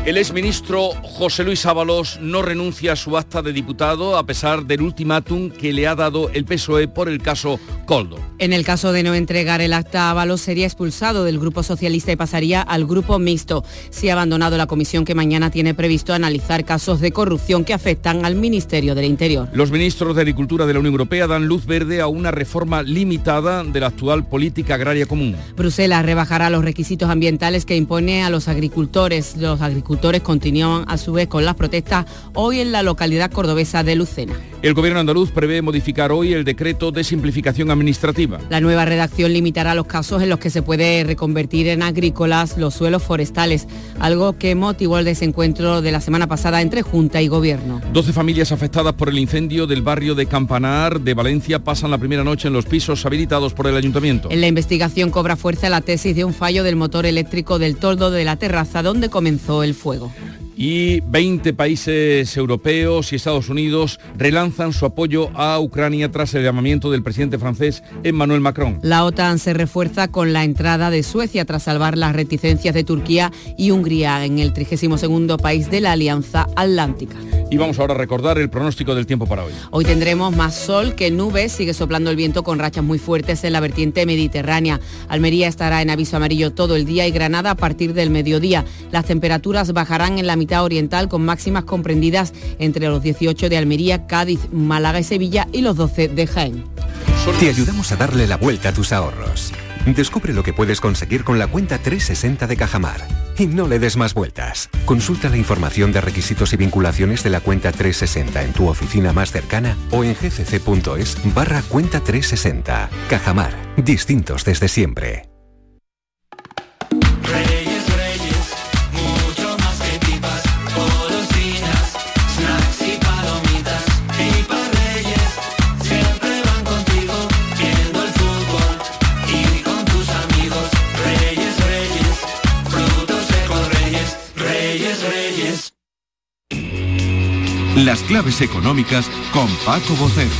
El exministro José Luis Ábalos no renuncia a su acta de diputado a pesar del ultimátum que le ha dado el PSOE por el caso Coldo. En el caso de no entregar el acta Ábalos sería expulsado del Grupo Socialista y pasaría al Grupo Mixto. Si ha abandonado la comisión que mañana tiene previsto analizar casos de corrupción que afectan al Ministerio del Interior. Los ministros de Agricultura de la Unión Europea dan luz verde a una reforma limitada de la actual política agraria común. Bruselas rebajará los requisitos ambientales que impone a los agricultores. Los agricultores continúan a su vez con las protestas hoy en la localidad cordobesa de Lucena. El gobierno andaluz prevé modificar hoy el decreto de simplificación administrativa. La nueva redacción limitará los casos en los que se puede reconvertir en agrícolas los suelos forestales, algo que motivó el desencuentro de la semana pasada entre Junta y Gobierno. 12 familias afectadas por el incendio del barrio de Campanar de Valencia pasan la primera noche en los pisos habilitados por el ayuntamiento. En la investigación cobra fuerza la tesis de un fallo del motor eléctrico del toldo de la terraza donde comenzó el fuego fuego. Y 20 países europeos y Estados Unidos relanzan su apoyo a Ucrania tras el llamamiento del presidente francés Emmanuel Macron. La OTAN se refuerza con la entrada de Suecia tras salvar las reticencias de Turquía y Hungría en el 32 país de la Alianza Atlántica. Y vamos ahora a recordar el pronóstico del tiempo para hoy. Hoy tendremos más sol que nubes, sigue soplando el viento con rachas muy fuertes en la vertiente mediterránea. Almería estará en aviso amarillo todo el día y Granada a partir del mediodía. Las temperaturas bajarán en la mitad oriental con máximas comprendidas entre los 18 de Almería, Cádiz, Málaga y Sevilla y los 12 de Jaén. Te ayudamos a darle la vuelta a tus ahorros. Descubre lo que puedes conseguir con la cuenta 360 de Cajamar. Y no le des más vueltas. Consulta la información de requisitos y vinculaciones de la cuenta 360 en tu oficina más cercana o en gcc.es barra cuenta 360. Cajamar. Distintos desde siempre. Las claves económicas con Paco Bocero.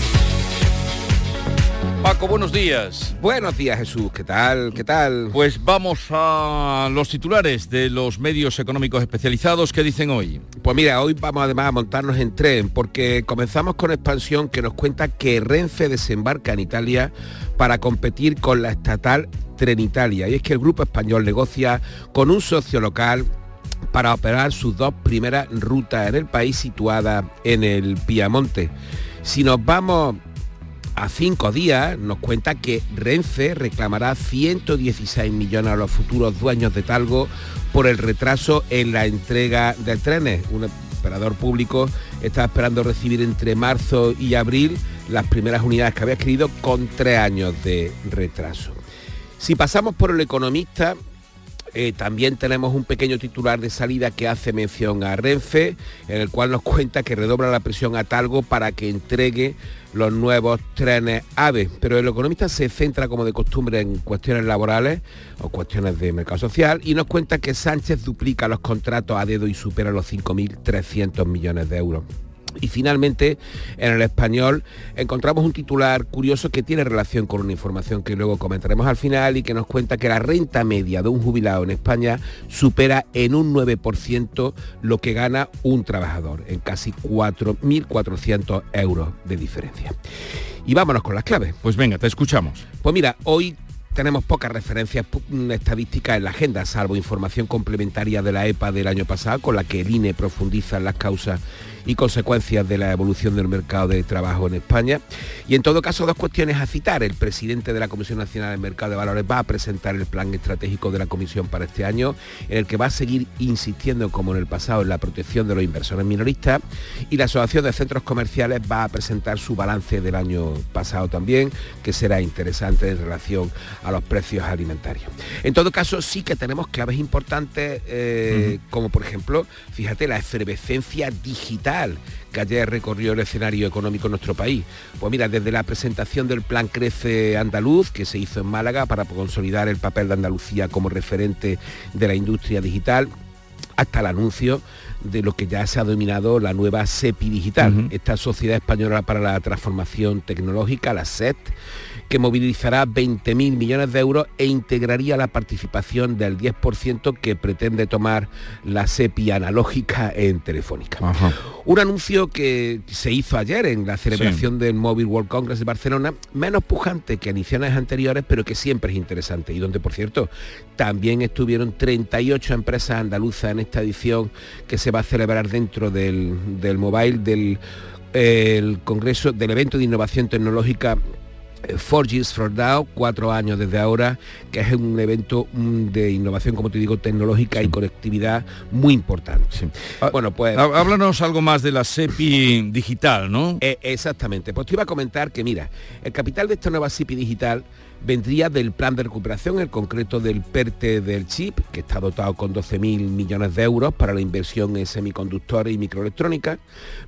Paco, buenos días. Buenos días, Jesús. ¿Qué tal? ¿Qué tal? Pues vamos a los titulares de los medios económicos especializados que dicen hoy. Pues mira, hoy vamos además a montarnos en tren porque comenzamos con expansión que nos cuenta que Renfe desembarca en Italia para competir con la estatal Trenitalia. Y es que el grupo español negocia con un socio local para operar sus dos primeras rutas en el país situadas en el Piamonte. Si nos vamos a cinco días nos cuenta que Renfe reclamará 116 millones a los futuros dueños de Talgo por el retraso en la entrega de trenes. Un operador público está esperando recibir entre marzo y abril las primeras unidades que había adquirido con tres años de retraso. Si pasamos por el economista, eh, también tenemos un pequeño titular de salida que hace mención a Renfe, en el cual nos cuenta que redobla la presión a Talgo para que entregue los nuevos trenes AVE. Pero el economista se centra como de costumbre en cuestiones laborales o cuestiones de mercado social y nos cuenta que Sánchez duplica los contratos a dedo y supera los 5.300 millones de euros. Y finalmente, en el español, encontramos un titular curioso que tiene relación con una información que luego comentaremos al final y que nos cuenta que la renta media de un jubilado en España supera en un 9% lo que gana un trabajador, en casi 4.400 euros de diferencia. Y vámonos con las claves. Pues venga, te escuchamos. Pues mira, hoy tenemos pocas referencias pu- estadísticas en la agenda, salvo información complementaria de la EPA del año pasado, con la que el INE profundiza en las causas y consecuencias de la evolución del mercado de trabajo en España. Y en todo caso, dos cuestiones a citar. El presidente de la Comisión Nacional del Mercado de Valores va a presentar el plan estratégico de la Comisión para este año, en el que va a seguir insistiendo, como en el pasado, en la protección de los inversores minoristas. Y la Asociación de Centros Comerciales va a presentar su balance del año pasado también, que será interesante en relación a los precios alimentarios. En todo caso, sí que tenemos claves importantes, eh, como por ejemplo, fíjate, la efervescencia digital que ayer recorrió el escenario económico en nuestro país. Pues mira, desde la presentación del Plan Crece Andaluz, que se hizo en Málaga para consolidar el papel de Andalucía como referente de la industria digital, hasta el anuncio de lo que ya se ha denominado la nueva SEPI Digital, esta Sociedad Española para la Transformación Tecnológica, la SET, que movilizará 20.000 millones de euros e integraría la participación del 10% que pretende tomar la SEPI analógica en Telefónica. Un anuncio que se hizo ayer en la celebración del Mobile World Congress de Barcelona, menos pujante que ediciones anteriores, pero que siempre es interesante y donde, por cierto, también estuvieron 38 empresas andaluzas en esta edición que se va a celebrar dentro del, del mobile del el Congreso del evento de innovación tecnológica eh, 4Gs for Now, cuatro años desde ahora, que es un evento mm, de innovación, como te digo, tecnológica y conectividad muy importante. Bueno, pues... Há- Háblanos algo más de la SEPI digital, ¿no? Eh, exactamente. Pues te iba a comentar que, mira, el capital de esta nueva SIPI digital vendría del plan de recuperación, en concreto del PERTE del chip, que está dotado con 12.000 millones de euros para la inversión en semiconductores y microelectrónica.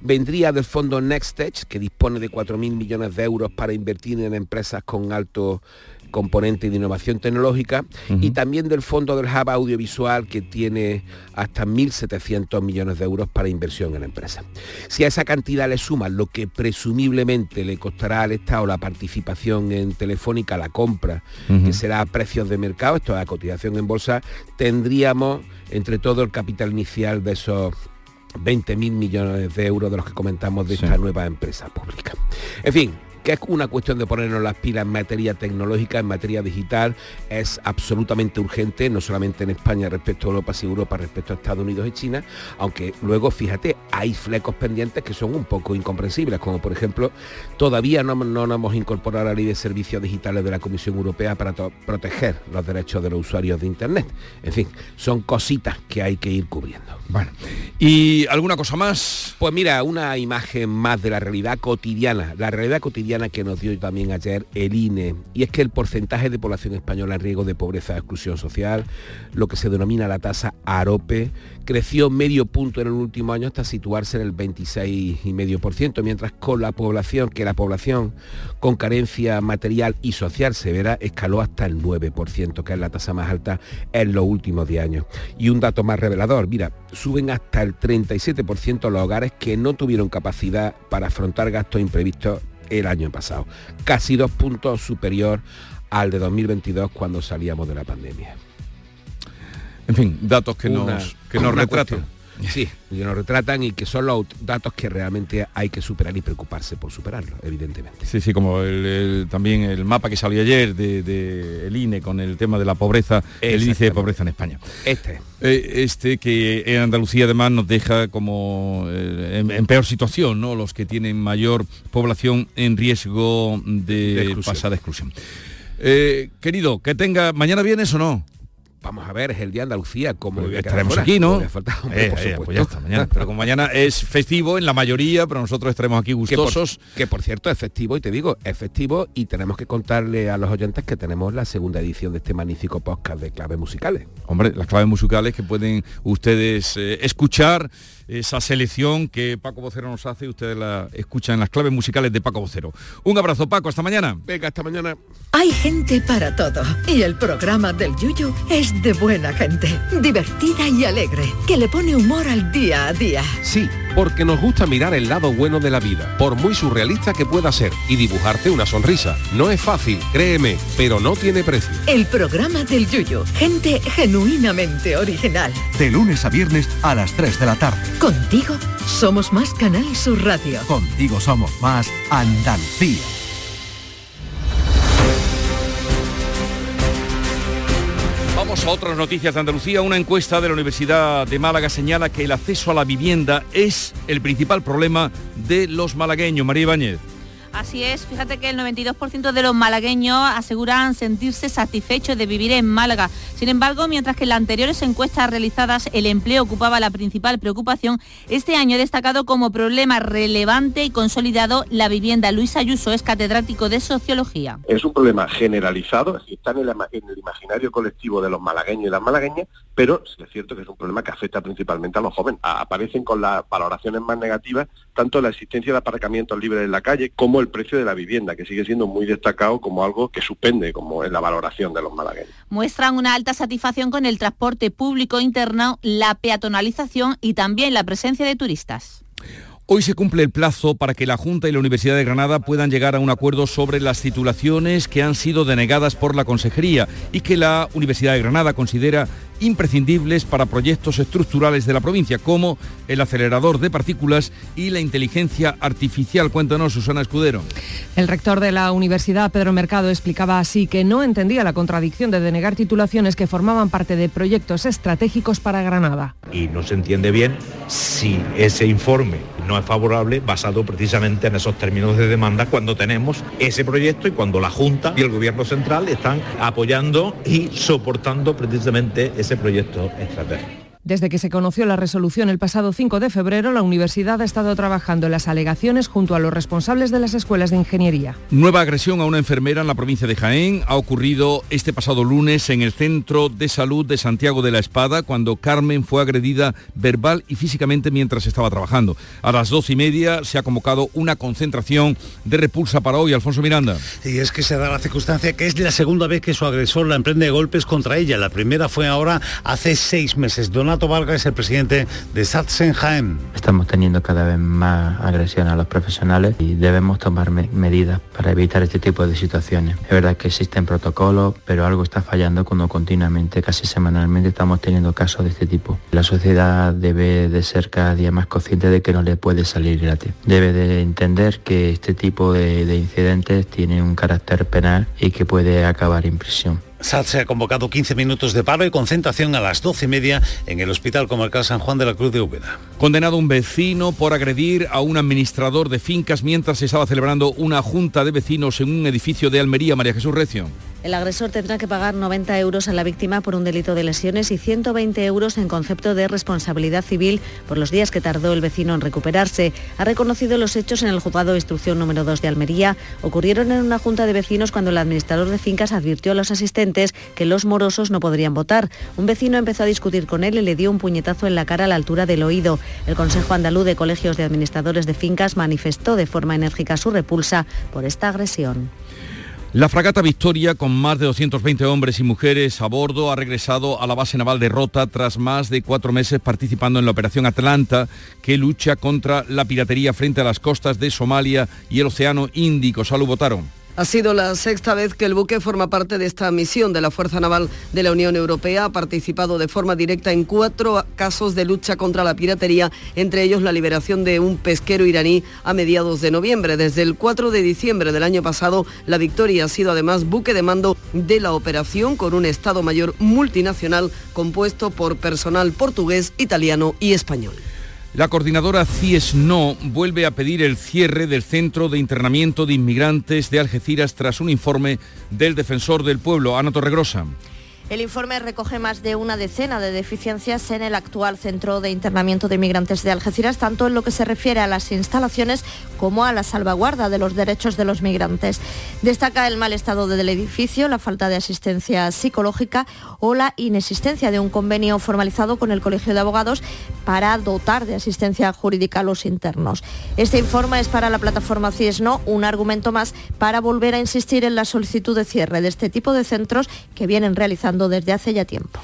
Vendría del fondo NextEdge, que dispone de 4.000 millones de euros para invertir en empresas con alto componente de innovación tecnológica y también del fondo del hub audiovisual que tiene hasta 1.700 millones de euros para inversión en empresas. Si a esa cantidad le suman lo que presumiblemente le costará al Estado la participación en Telefónica, la compra, que será a precios de mercado, esto es a cotización en bolsa, tendríamos entre todo el capital inicial de esos 20.000 millones de euros de los que comentamos de esta nueva empresa pública. En fin, que es una cuestión de ponernos las pilas en materia tecnológica, en materia digital, es absolutamente urgente, no solamente en España respecto a Europa, sino Europa respecto a Estados Unidos y China, aunque luego, fíjate, hay flecos pendientes que son un poco incomprensibles, como por ejemplo, todavía no, no nos hemos incorporado a la ley de servicios digitales de la Comisión Europea para proteger los derechos de los usuarios de Internet. En fin, son cositas que hay que ir cubriendo. Bueno, ¿y alguna cosa más? Pues mira, una imagen más de la realidad cotidiana, la realidad cotidiana que nos dio también ayer el INE, y es que el porcentaje de población española en riesgo de pobreza e exclusión social, lo que se denomina la tasa AROPE, creció medio punto en el último año hasta situarse en el 26,5%, mientras con la población, que la población con carencia material y social severa escaló hasta el 9%, que es la tasa más alta en los últimos 10 años. Y un dato más revelador, mira, suben hasta el 37% los hogares que no tuvieron capacidad para afrontar gastos imprevistos el año pasado, casi dos puntos superior al de 2022 cuando salíamos de la pandemia. En fin, datos que Una- nos, que nos retratan. Sí, que nos retratan y que son los datos que realmente hay que superar y preocuparse por superarlos, evidentemente. Sí, sí, como el- el- también el mapa que salió ayer del de, el INE con el tema de la pobreza, el índice de pobreza en España. Este. Eh, este que en Andalucía además nos deja como eh, en, en peor situación, ¿no? Los que tienen mayor población en riesgo de, De exclusión. pasar de exclusión. Eh, querido, que tenga. ¿Mañana vienes o no? Vamos a ver, es el día de Andalucía, como Pues estaremos fuera? aquí, ¿no? Hombre, Eh, por eh, supuesto. pues ya está, mañana. Pero como mañana es festivo en la mayoría, pero nosotros estaremos aquí Que por, gustosos. que por cierto es festivo y te digo, es festivo y tenemos que contarle a los oyentes que tenemos la segunda edición de este magnífico podcast de claves musicales. Hombre, las claves musicales que pueden ustedes eh, escuchar, esa selección que Paco Vocero nos hace, ustedes la escuchan en las claves musicales de Paco Vocero. Un abrazo, Paco, hasta mañana. Venga, hasta mañana. Hay gente para todo y el programa del Yuyu es de buena gente, divertida y alegre, que le pone humor al día a día. Sí, porque nos gusta mirar el lado bueno de la vida, por muy surrealista que pueda ser, y dibujarte una sonrisa. No es fácil, créeme, pero no tiene precio. El programa del Yuyo, gente genuinamente original. De lunes a viernes a las 3 de la tarde. Contigo somos más Canal Sur Radio. Contigo somos más Andalucía. Vamos a otras noticias de Andalucía. Una encuesta de la Universidad de Málaga señala que el acceso a la vivienda es el principal problema de los malagueños. María Ibáñez. Así es, fíjate que el 92% de los malagueños aseguran sentirse satisfechos de vivir en Málaga. Sin embargo, mientras que en las anteriores encuestas realizadas el empleo ocupaba la principal preocupación, este año ha destacado como problema relevante y consolidado la vivienda. Luis Ayuso es catedrático de Sociología. Es un problema generalizado, está en el, en el imaginario colectivo de los malagueños y las malagueñas, pero es cierto que es un problema que afecta principalmente a los jóvenes. Aparecen con las valoraciones más negativas tanto la existencia de aparcamientos libres en la calle como el precio de la vivienda, que sigue siendo muy destacado como algo que suspende como en la valoración de los malagueños. Muestran una alta satisfacción con el transporte público interno, la peatonalización y también la presencia de turistas. Hoy se cumple el plazo para que la Junta y la Universidad de Granada puedan llegar a un acuerdo sobre las titulaciones que han sido denegadas por la Consejería y que la Universidad de Granada considera imprescindibles para proyectos estructurales de la provincia, como el acelerador de partículas y la inteligencia artificial. Cuéntanos, Susana Escudero. El rector de la universidad, Pedro Mercado, explicaba así que no entendía la contradicción de denegar titulaciones que formaban parte de proyectos estratégicos para Granada. y no se entiende bien si ese informe no es favorable basado precisamente en esos términos de demanda cuando tenemos ese proyecto y cuando la Junta y el Gobierno Central están apoyando y soportando precisamente ese proyecto estratégico. Desde que se conoció la resolución el pasado 5 de febrero, la universidad ha estado trabajando en las alegaciones junto a los responsables de las escuelas de ingeniería. Nueva agresión a una enfermera en la provincia de Jaén ha ocurrido este pasado lunes en el Centro de Salud de Santiago de la Espada, cuando Carmen fue agredida verbal y físicamente mientras estaba trabajando. A las doce y media se ha convocado una concentración de repulsa para hoy. Alfonso Miranda. Y es que se da la circunstancia que es la segunda vez que su agresor la emprende golpes contra ella. La primera fue ahora hace seis meses. Donato Vargas es el presidente de Satsen. Estamos teniendo cada vez más agresión a los profesionales y debemos tomar me- medidas para evitar este tipo de situaciones. Es verdad que existen protocolos, pero algo está fallando cuando continuamente, casi semanalmente, estamos teniendo casos de este tipo. La sociedad debe de ser cada día más consciente de que no le puede salir gratis. Debe de entender que este tipo de, de incidentes tiene un carácter penal y que puede acabar en prisión. SAT ha convocado 15 minutos de paro y concentración a las 12 y media en el Hospital Comarcal San Juan de la Cruz de Úbeda. Condenado un vecino por agredir a un administrador de fincas mientras se estaba celebrando una junta de vecinos en un edificio de Almería, María Jesús Recio. El agresor tendrá que pagar 90 euros a la víctima por un delito de lesiones y 120 euros en concepto de responsabilidad civil por los días que tardó el vecino en recuperarse. Ha reconocido los hechos en el juzgado de instrucción número 2 de Almería. Ocurrieron en una junta de vecinos cuando el administrador de fincas advirtió a los asistentes que los morosos no podrían votar. Un vecino empezó a discutir con él y le dio un puñetazo en la cara a la altura del oído. El Consejo Andaluz de Colegios de Administradores de Fincas manifestó de forma enérgica su repulsa por esta agresión. La fragata Victoria, con más de 220 hombres y mujeres a bordo, ha regresado a la base naval de Rota tras más de cuatro meses participando en la Operación Atlanta, que lucha contra la piratería frente a las costas de Somalia y el Océano Índico. Salud, votaron. Ha sido la sexta vez que el buque forma parte de esta misión de la Fuerza Naval de la Unión Europea. Ha participado de forma directa en cuatro casos de lucha contra la piratería, entre ellos la liberación de un pesquero iraní a mediados de noviembre. Desde el 4 de diciembre del año pasado, la Victoria ha sido además buque de mando de la operación con un Estado Mayor multinacional compuesto por personal portugués, italiano y español. La coordinadora CIESNO vuelve a pedir el cierre del Centro de Internamiento de Inmigrantes de Algeciras tras un informe del Defensor del Pueblo, Ana Torregrosa. El informe recoge más de una decena de deficiencias en el actual centro de internamiento de inmigrantes de Algeciras, tanto en lo que se refiere a las instalaciones como a la salvaguarda de los derechos de los migrantes. Destaca el mal estado del edificio, la falta de asistencia psicológica o la inexistencia de un convenio formalizado con el Colegio de Abogados para dotar de asistencia jurídica a los internos. Este informe es para la plataforma CIESNO un argumento más para volver a insistir en la solicitud de cierre de este tipo de centros que vienen realizando desde hace ya tiempo.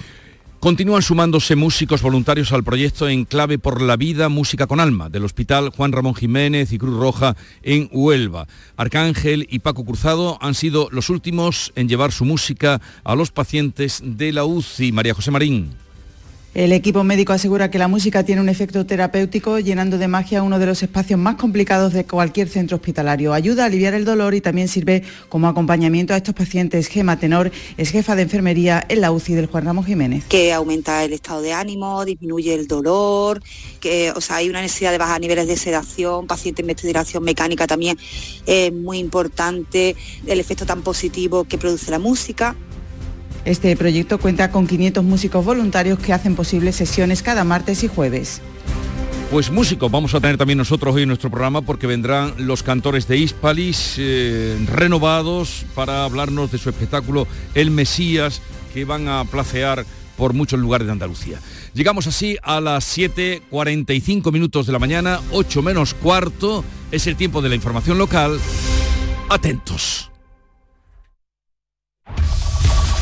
Continúan sumándose músicos voluntarios al proyecto En Clave por la Vida, Música con Alma, del Hospital Juan Ramón Jiménez y Cruz Roja en Huelva. Arcángel y Paco Cruzado han sido los últimos en llevar su música a los pacientes de la UCI. María José Marín. El equipo médico asegura que la música tiene un efecto terapéutico, llenando de magia uno de los espacios más complicados de cualquier centro hospitalario. Ayuda a aliviar el dolor y también sirve como acompañamiento a estos pacientes. Gema Tenor es jefa de enfermería en la UCI del Juan Ramón Jiménez. que aumenta el estado de ánimo, disminuye el dolor, que o sea, hay una necesidad de bajar niveles de sedación, pacientes en ventilación mecánica también es muy importante, el efecto tan positivo que produce la música. Este proyecto cuenta con 500 músicos voluntarios que hacen posibles sesiones cada martes y jueves. Pues músicos vamos a tener también nosotros hoy en nuestro programa porque vendrán los cantores de Hispalis eh, renovados para hablarnos de su espectáculo El Mesías que van a placear por muchos lugares de Andalucía. Llegamos así a las 7.45 minutos de la mañana, 8 menos cuarto, es el tiempo de la información local. Atentos.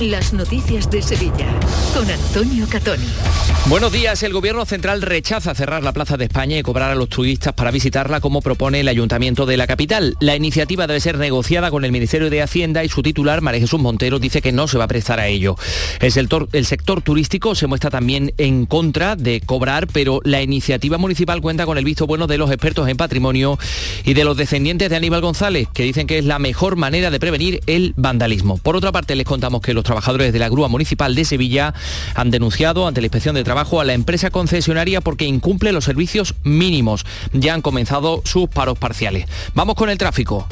las noticias de Sevilla con Antonio Catoni. Buenos días. El Gobierno Central rechaza cerrar la Plaza de España y cobrar a los turistas para visitarla como propone el Ayuntamiento de la capital. La iniciativa debe ser negociada con el Ministerio de Hacienda y su titular, María Jesús Montero, dice que no se va a prestar a ello. El sector, el sector turístico se muestra también en contra de cobrar, pero la iniciativa municipal cuenta con el visto bueno de los expertos en patrimonio y de los descendientes de Aníbal González, que dicen que es la mejor manera de prevenir el vandalismo. Por otra parte, les contamos que los trabajadores de la Grúa Municipal de Sevilla han denunciado ante la Inspección de Trabajo a la empresa concesionaria porque incumple los servicios mínimos. Ya han comenzado sus paros parciales. Vamos con el tráfico.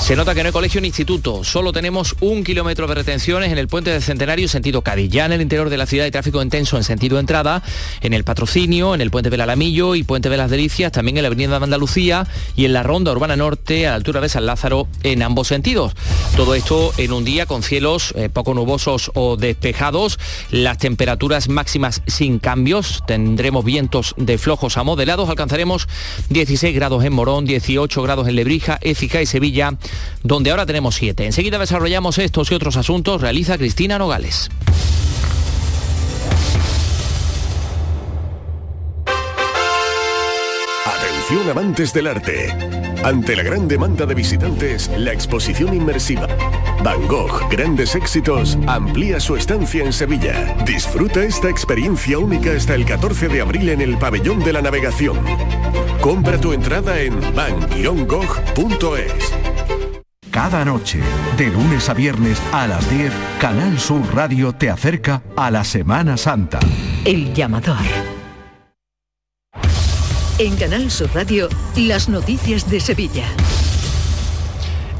Se nota que no hay colegio ni instituto, solo tenemos un kilómetro de retenciones en el puente del Centenario sentido Cádiz. Ya en el interior de la ciudad hay tráfico intenso en sentido entrada, en el Patrocinio, en el puente del Alamillo y puente de las Delicias, también en la avenida de Andalucía y en la ronda urbana norte a la altura de San Lázaro en ambos sentidos. Todo esto en un día con cielos eh, poco nubosos o despejados, las temperaturas máximas sin cambios, tendremos vientos de flojos a modelados, alcanzaremos 16 grados en Morón, 18 grados en Lebrija, Écija y Sevilla, donde ahora tenemos 7. Enseguida desarrollamos estos y otros asuntos, realiza Cristina Nogales. Atención amantes del arte. Ante la gran demanda de visitantes, la exposición inmersiva Van Gogh Grandes Éxitos amplía su estancia en Sevilla. Disfruta esta experiencia única hasta el 14 de abril en el Pabellón de la Navegación. Compra tu entrada en van-gogh.es. Cada noche, de lunes a viernes a las 10, Canal Sur Radio te acerca a la Semana Santa. El llamador. En Canal Sur Radio, las noticias de Sevilla.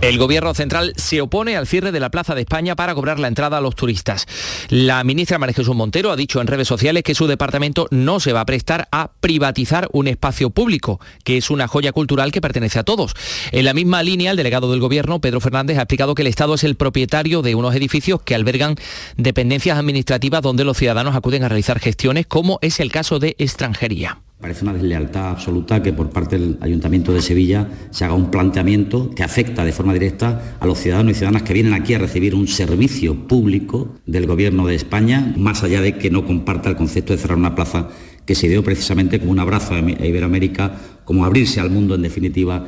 El gobierno central se opone al cierre de la Plaza de España para cobrar la entrada a los turistas. La ministra María Jesús Montero ha dicho en redes sociales que su departamento no se va a prestar a privatizar un espacio público, que es una joya cultural que pertenece a todos. En la misma línea, el delegado del gobierno, Pedro Fernández, ha explicado que el Estado es el propietario de unos edificios que albergan dependencias administrativas donde los ciudadanos acuden a realizar gestiones, como es el caso de extranjería. Parece una deslealtad absoluta que por parte del Ayuntamiento de Sevilla se haga un planteamiento que afecta de forma directa a los ciudadanos y ciudadanas que vienen aquí a recibir un servicio público del Gobierno de España, más allá de que no comparta el concepto de cerrar una plaza que se dio precisamente como un abrazo a Iberoamérica, como abrirse al mundo en definitiva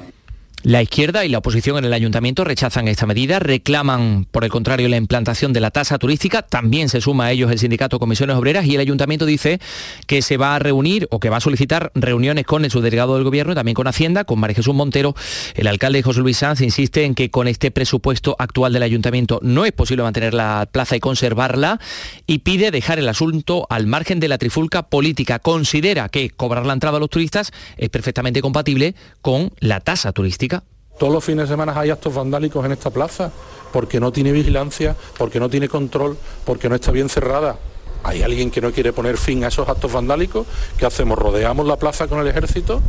La izquierda y la oposición en el ayuntamiento rechazan esta medida, reclaman, por el contrario, la implantación de la tasa turística. También se suma a ellos el sindicato Comisiones Obreras y el ayuntamiento dice que se va a reunir o que va a solicitar reuniones con el subdelegado del gobierno también con Hacienda, con María Jesús Montero. El alcalde José Luis Sanz insiste en que con este presupuesto actual del ayuntamiento no es posible mantener la plaza y conservarla y pide dejar el asunto al margen de la trifulca política. Considera que cobrar la entrada a los turistas es perfectamente compatible con la tasa turística. Todos los fines de semana hay actos vandálicos en esta plaza porque no tiene vigilancia, porque no tiene control, porque no está bien cerrada. ¿Hay alguien que no quiere poner fin a esos actos vandálicos? ¿Qué hacemos? ¿Rodeamos la plaza con el ejército?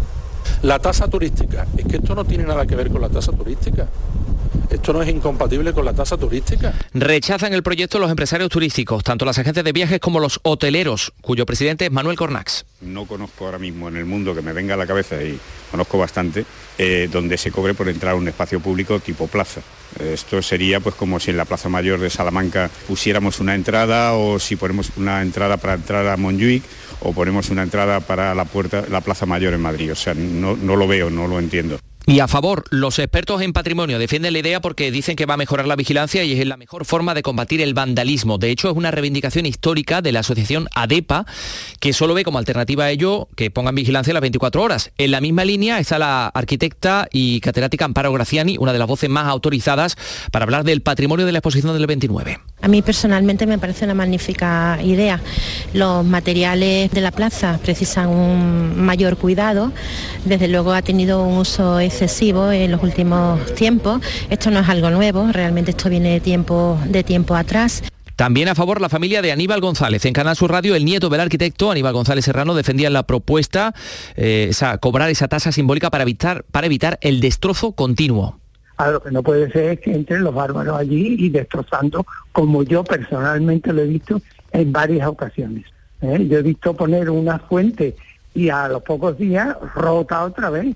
La tasa turística. Es que esto no tiene nada que ver con la tasa turística. Esto no es incompatible con la tasa turística. Rechazan el proyecto los empresarios turísticos, tanto las agencias de viajes como los hoteleros, cuyo presidente es Manuel Cornax. No conozco ahora mismo en el mundo que me venga a la cabeza y conozco bastante, eh, donde se cobre por entrar a un espacio público tipo plaza. Esto sería pues como si en la Plaza Mayor de Salamanca pusiéramos una entrada o si ponemos una entrada para entrar a Montjuic o ponemos una entrada para la puerta la Plaza Mayor en Madrid. O sea, no, no lo veo, no lo entiendo. Y a favor, los expertos en patrimonio defienden la idea porque dicen que va a mejorar la vigilancia y es la mejor forma de combatir el vandalismo. De hecho, es una reivindicación histórica de la asociación ADEPA, que solo ve como alternativa a ello que pongan vigilancia las 24 horas. En la misma línea está la arquitecta y catedrática Amparo Graciani, una de las voces más autorizadas para hablar del patrimonio de la exposición del 29. A mí personalmente me parece una magnífica idea. Los materiales de la plaza precisan un mayor cuidado. Desde luego ha tenido un uso excesivo en los últimos tiempos. Esto no es algo nuevo, realmente esto viene de tiempo, de tiempo atrás. También a favor la familia de Aníbal González. En Canal Sur Radio, el nieto del arquitecto, Aníbal González Serrano, defendía la propuesta, eh, esa, cobrar esa tasa simbólica para evitar, para evitar el destrozo continuo. A lo que no puede ser es que entren los bárbaros allí y destrozando, como yo personalmente lo he visto en varias ocasiones. ¿eh? Yo he visto poner una fuente y a los pocos días rota otra vez.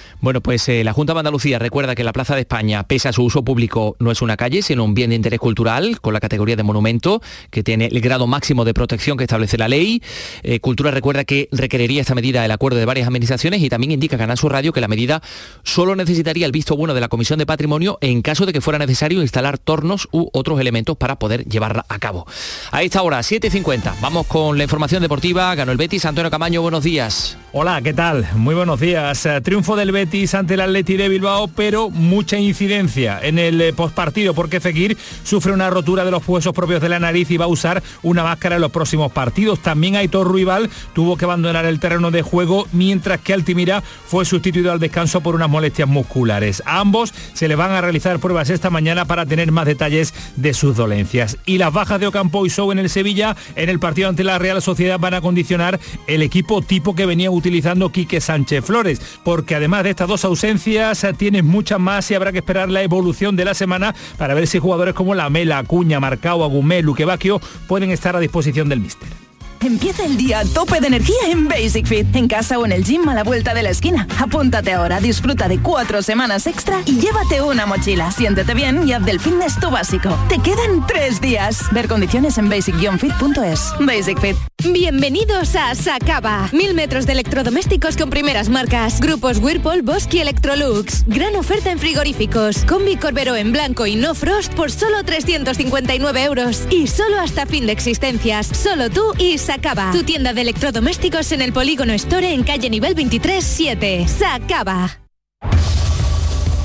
Bueno, pues eh, la Junta de Andalucía recuerda que la Plaza de España, pese a su uso público, no es una calle, sino un bien de interés cultural con la categoría de monumento, que tiene el grado máximo de protección que establece la ley. Eh, Cultura recuerda que requeriría esta medida el acuerdo de varias administraciones y también indica Canal Sur Radio que la medida solo necesitaría el visto bueno de la Comisión de Patrimonio en caso de que fuera necesario instalar tornos u otros elementos para poder llevarla a cabo. A esta hora, 7.50, vamos con la información deportiva. Ganó el Betis. Antonio Camaño, buenos días. Hola, ¿qué tal? Muy buenos días. Eh, Triunfo del Betis ante el Atleti de Bilbao, pero mucha incidencia en el eh, postpartido porque Fekir sufre una rotura de los huesos propios de la nariz y va a usar una máscara en los próximos partidos. También Aitor Ruibal tuvo que abandonar el terreno de juego mientras que Altimira fue sustituido al descanso por unas molestias musculares. A ambos se le van a realizar pruebas esta mañana para tener más detalles de sus dolencias. Y las bajas de Ocampo y Sou en el Sevilla en el partido ante la Real Sociedad van a condicionar el equipo tipo que venía utilizando Quique Sánchez Flores, porque además de estas dos ausencias tienen muchas más y habrá que esperar la evolución de la semana para ver si jugadores como Lamela, Acuña, Marcao, Agumé, Luquevaquio pueden estar a disposición del míster. Empieza el día a tope de energía en Basic Fit, en casa o en el gym a la vuelta de la esquina. Apúntate ahora, disfruta de cuatro semanas extra y llévate una mochila. Siéntete bien y haz del fitness tu básico. Te quedan tres días. Ver condiciones en basic-fit.es. Basic Fit. Bienvenidos a Sacaba. Mil metros de electrodomésticos con primeras marcas. Grupos Whirlpool, Bosque y Electrolux. Gran oferta en frigoríficos. Combi Corbero en blanco y no frost por solo 359 euros. Y solo hasta fin de existencias. Solo tú y Sacaba. Tu tienda de electrodomésticos en el Polígono Store en calle nivel 23 7. Sacaba.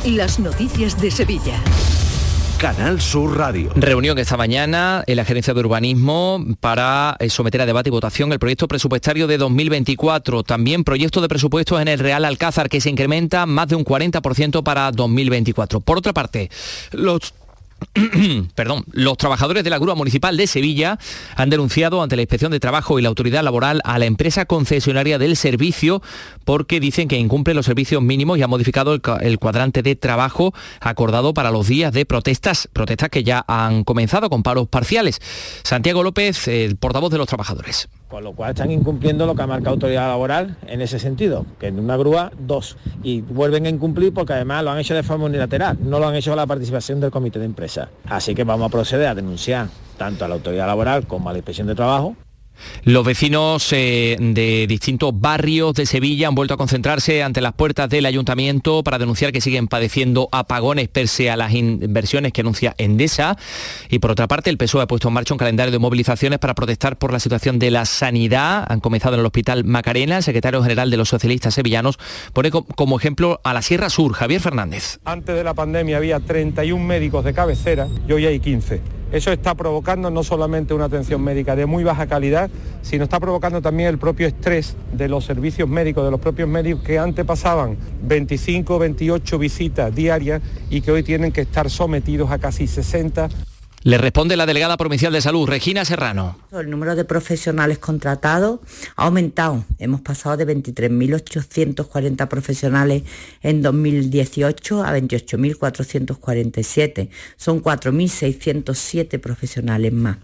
Las noticias de Sevilla. Canal Sur Radio. Reunión esta mañana en la Gerencia de Urbanismo para eh, someter a debate y votación el proyecto presupuestario de 2024. También proyecto de presupuestos en el Real Alcázar que se incrementa más de un 40% para 2024. Por otra parte, los Perdón, los trabajadores de la Grúa Municipal de Sevilla han denunciado ante la Inspección de Trabajo y la Autoridad Laboral a la empresa concesionaria del servicio porque dicen que incumple los servicios mínimos y ha modificado el, el cuadrante de trabajo acordado para los días de protestas, protestas que ya han comenzado con paros parciales. Santiago López, el portavoz de los trabajadores. Con lo cual están incumpliendo lo que ha marcado autoridad laboral en ese sentido, que en una grúa dos. Y vuelven a incumplir porque además lo han hecho de forma unilateral, no lo han hecho con la participación del comité de empresa. Así que vamos a proceder a denunciar tanto a la autoridad laboral como a la inspección de trabajo los vecinos eh, de distintos barrios de Sevilla han vuelto a concentrarse ante las puertas del ayuntamiento para denunciar que siguen padeciendo apagones pese a las inversiones que anuncia Endesa. Y por otra parte, el PSOE ha puesto en marcha un calendario de movilizaciones para protestar por la situación de la sanidad. Han comenzado en el Hospital Macarena. El secretario general de los socialistas sevillanos pone como ejemplo a la Sierra Sur, Javier Fernández. Antes de la pandemia había 31 médicos de cabecera y hoy hay 15. Eso está provocando no solamente una atención médica de muy baja calidad, sino está provocando también el propio estrés de los servicios médicos, de los propios médicos que antes pasaban 25, 28 visitas diarias y que hoy tienen que estar sometidos a casi 60 Le responde la delegada provincial de salud, Regina Serrano. El número de profesionales contratados ha aumentado. Hemos pasado de 23.840 profesionales en 2018 a 28.447. Son 4.607 profesionales más.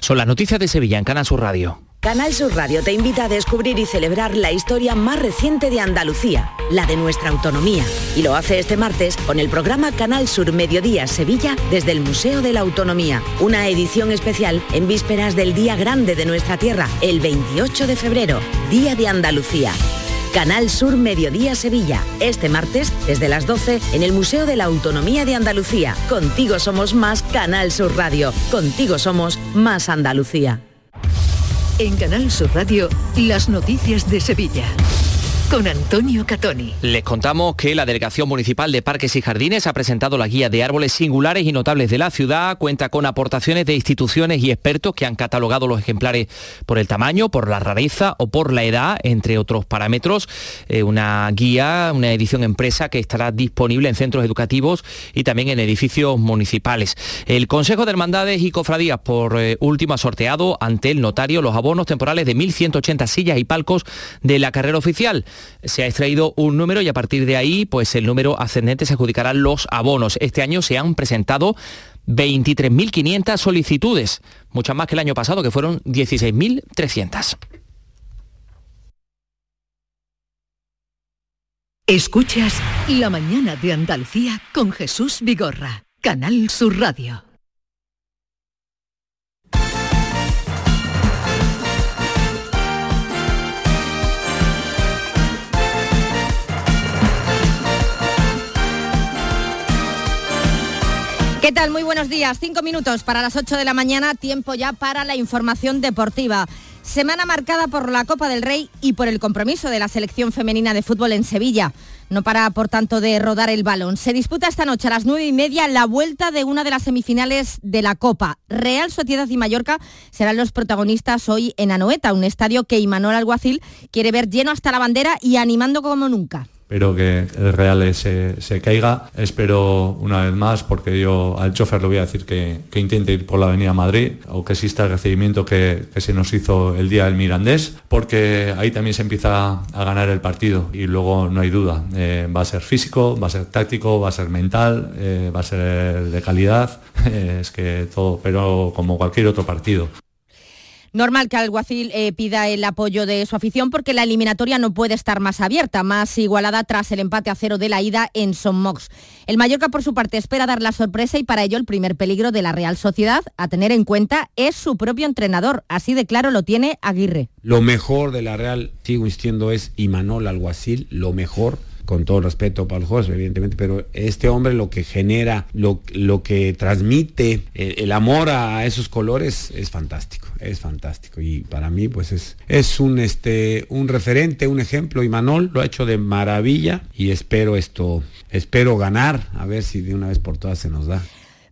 Son las noticias de Sevilla en Canal Sur Radio. Canal Sur Radio te invita a descubrir y celebrar la historia más reciente de Andalucía, la de nuestra autonomía. Y lo hace este martes con el programa Canal Sur Mediodía Sevilla desde el Museo de la Autonomía. Una edición especial en vísperas del Día Grande de nuestra tierra, el 28 de febrero, Día de Andalucía. Canal Sur Mediodía Sevilla, este martes desde las 12 en el Museo de la Autonomía de Andalucía. Contigo somos más Canal Sur Radio. Contigo somos más Andalucía. En Canal Sur Radio, las noticias de Sevilla. Con Antonio Catoni. Les contamos que la Delegación Municipal de Parques y Jardines ha presentado la guía de árboles singulares y notables de la ciudad. Cuenta con aportaciones de instituciones y expertos que han catalogado los ejemplares por el tamaño, por la rareza o por la edad, entre otros parámetros. Eh, una guía, una edición empresa que estará disponible en centros educativos y también en edificios municipales. El Consejo de Hermandades y Cofradías por eh, último ha sorteado ante el notario los abonos temporales de 1.180 sillas y palcos de la carrera oficial se ha extraído un número y a partir de ahí, pues el número ascendente se adjudicarán los abonos. Este año se han presentado 23.500 solicitudes, muchas más que el año pasado, que fueron 16.300. Escuchas La mañana de Andalucía con Jesús Vigorra, Canal Sur Radio. ¿Qué tal? Muy buenos días. Cinco minutos para las 8 de la mañana, tiempo ya para la información deportiva. Semana marcada por la Copa del Rey y por el compromiso de la selección femenina de fútbol en Sevilla. No para, por tanto, de rodar el balón. Se disputa esta noche a las nueve y media la vuelta de una de las semifinales de la Copa. Real Sociedad y Mallorca serán los protagonistas hoy en Anoeta, un estadio que Imanol Alguacil quiere ver lleno hasta la bandera y animando como nunca. Espero que el Real se, se, caiga. Espero una vez más, porque yo al chofer le voy a decir que, que intente ir por la avenida Madrid o que exista el recibimiento que, que, se nos hizo el día del Mirandés, porque ahí también se empieza a ganar el partido y luego no hay duda. Eh, va a ser físico, va a ser táctico, va a ser mental, eh, va a ser de calidad, es que todo, pero como cualquier otro partido. Normal que Alguacil eh, pida el apoyo de su afición porque la eliminatoria no puede estar más abierta, más igualada tras el empate a cero de la ida en Son Mox. El Mallorca, por su parte, espera dar la sorpresa y para ello el primer peligro de la Real Sociedad a tener en cuenta es su propio entrenador. Así de claro lo tiene Aguirre. Lo mejor de la Real, sigo insistiendo, es Imanol Alguacil, lo mejor con todo respeto para los jugadores, evidentemente, pero este hombre lo que genera, lo, que transmite, el, el, amor a esos colores es fantástico, es fantástico. Y para mí, pues es, es un, este, un referente, un ejemplo. Y Manol lo ha hecho de maravilla y espero esto, espero ganar, a ver si de una vez por todas se nos da.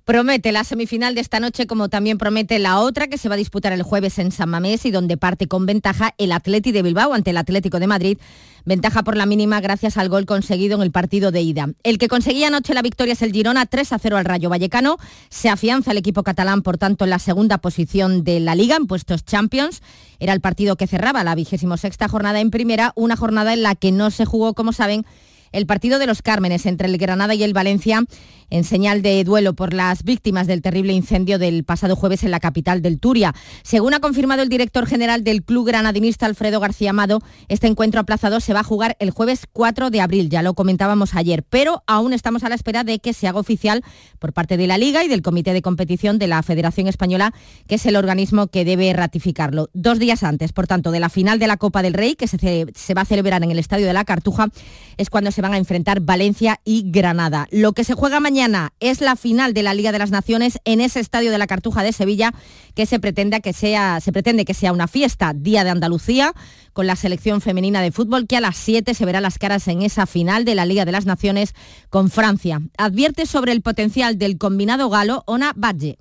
Promete la semifinal de esta noche como también promete la otra que se va a disputar el jueves en San Mamés y donde parte con ventaja el Atleti de Bilbao ante el Atlético de Madrid. Ventaja por la mínima gracias al gol conseguido en el partido de ida. El que conseguía anoche la victoria es el Girona 3 a 0 al Rayo Vallecano. Se afianza el equipo catalán, por tanto, en la segunda posición de la liga en puestos Champions. Era el partido que cerraba la vigésimo sexta jornada en primera, una jornada en la que no se jugó, como saben, el partido de los Cármenes entre el Granada y el Valencia en señal de duelo por las víctimas del terrible incendio del pasado jueves en la capital del Turia. Según ha confirmado el director general del club granadinista Alfredo García Amado, este encuentro aplazado se va a jugar el jueves 4 de abril, ya lo comentábamos ayer, pero aún estamos a la espera de que se haga oficial por parte de la Liga y del Comité de Competición de la Federación Española, que es el organismo que debe ratificarlo. Dos días antes, por tanto, de la final de la Copa del Rey, que se, se va a celebrar en el Estadio de la Cartuja, es cuando se van a enfrentar Valencia y Granada. Lo que se juega mañana es la final de la Liga de las Naciones en ese estadio de la Cartuja de Sevilla, que se pretende que sea, se pretende que sea una fiesta, Día de Andalucía, con la selección femenina de fútbol, que a las 7 se verá las caras en esa final de la Liga de las Naciones con Francia. Advierte sobre el potencial del combinado galo Ona Badge.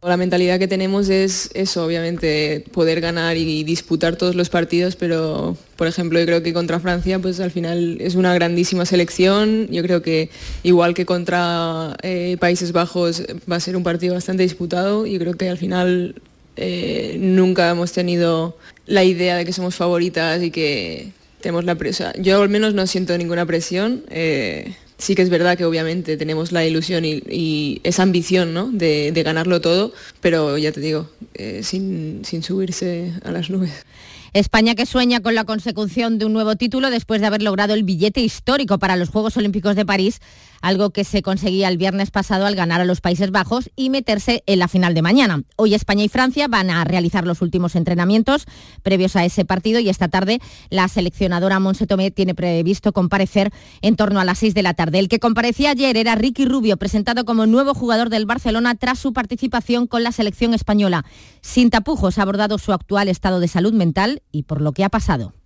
La mentalidad que tenemos es eso, obviamente, poder ganar y disputar todos los partidos, pero por ejemplo yo creo que contra Francia pues al final es una grandísima selección, yo creo que igual que contra eh, Países Bajos va a ser un partido bastante disputado, yo creo que al final eh, nunca hemos tenido la idea de que somos favoritas y que tenemos la presión. Yo al menos no siento ninguna presión. Eh, sí que es verdad que obviamente tenemos la ilusión y, esa ambición ¿no? de, ganarlo todo, pero ya te digo, eh, sin, sin subirse a las nubes. España que sueña con la consecución de un nuevo título después de haber logrado el billete histórico para los Juegos Olímpicos de París algo que se conseguía el viernes pasado al ganar a los Países Bajos y meterse en la final de mañana. Hoy España y Francia van a realizar los últimos entrenamientos previos a ese partido y esta tarde la seleccionadora Monse Tomé tiene previsto comparecer en torno a las 6 de la tarde. El que comparecía ayer era Ricky Rubio, presentado como nuevo jugador del Barcelona tras su participación con la selección española. Sin tapujos ha abordado su actual estado de salud mental y por lo que ha pasado.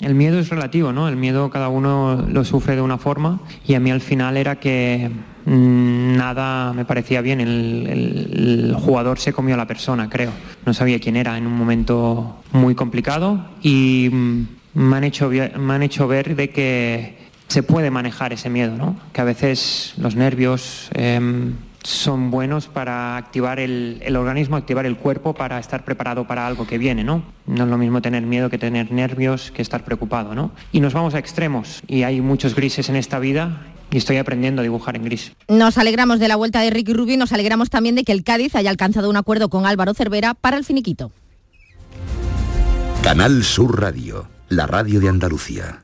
El miedo es relativo, ¿no? El miedo cada uno lo sufre de una forma y a mí al final era que mm, nada me parecía bien. El, jugador se comió a la persona, creo. No sabía quién era en un momento muy complicado y mm, me, han hecho, me han hecho ver de que se puede manejar ese miedo, ¿no? Que a veces los nervios... Em, son buenos para activar el, organismo, activar el cuerpo para estar preparado para algo que viene, ¿no? No es lo mismo tener miedo que tener nervios, que estar preocupado, ¿no? Y nos vamos a extremos y hay muchos grises en esta vida y estoy aprendiendo a dibujar en gris. Nos alegramos de la vuelta de Ricky Rubio y nos alegramos también de que el Cádiz haya alcanzado un acuerdo con Álvaro Cervera para el finiquito. Canal Sur Radio, la radio de Andalucía.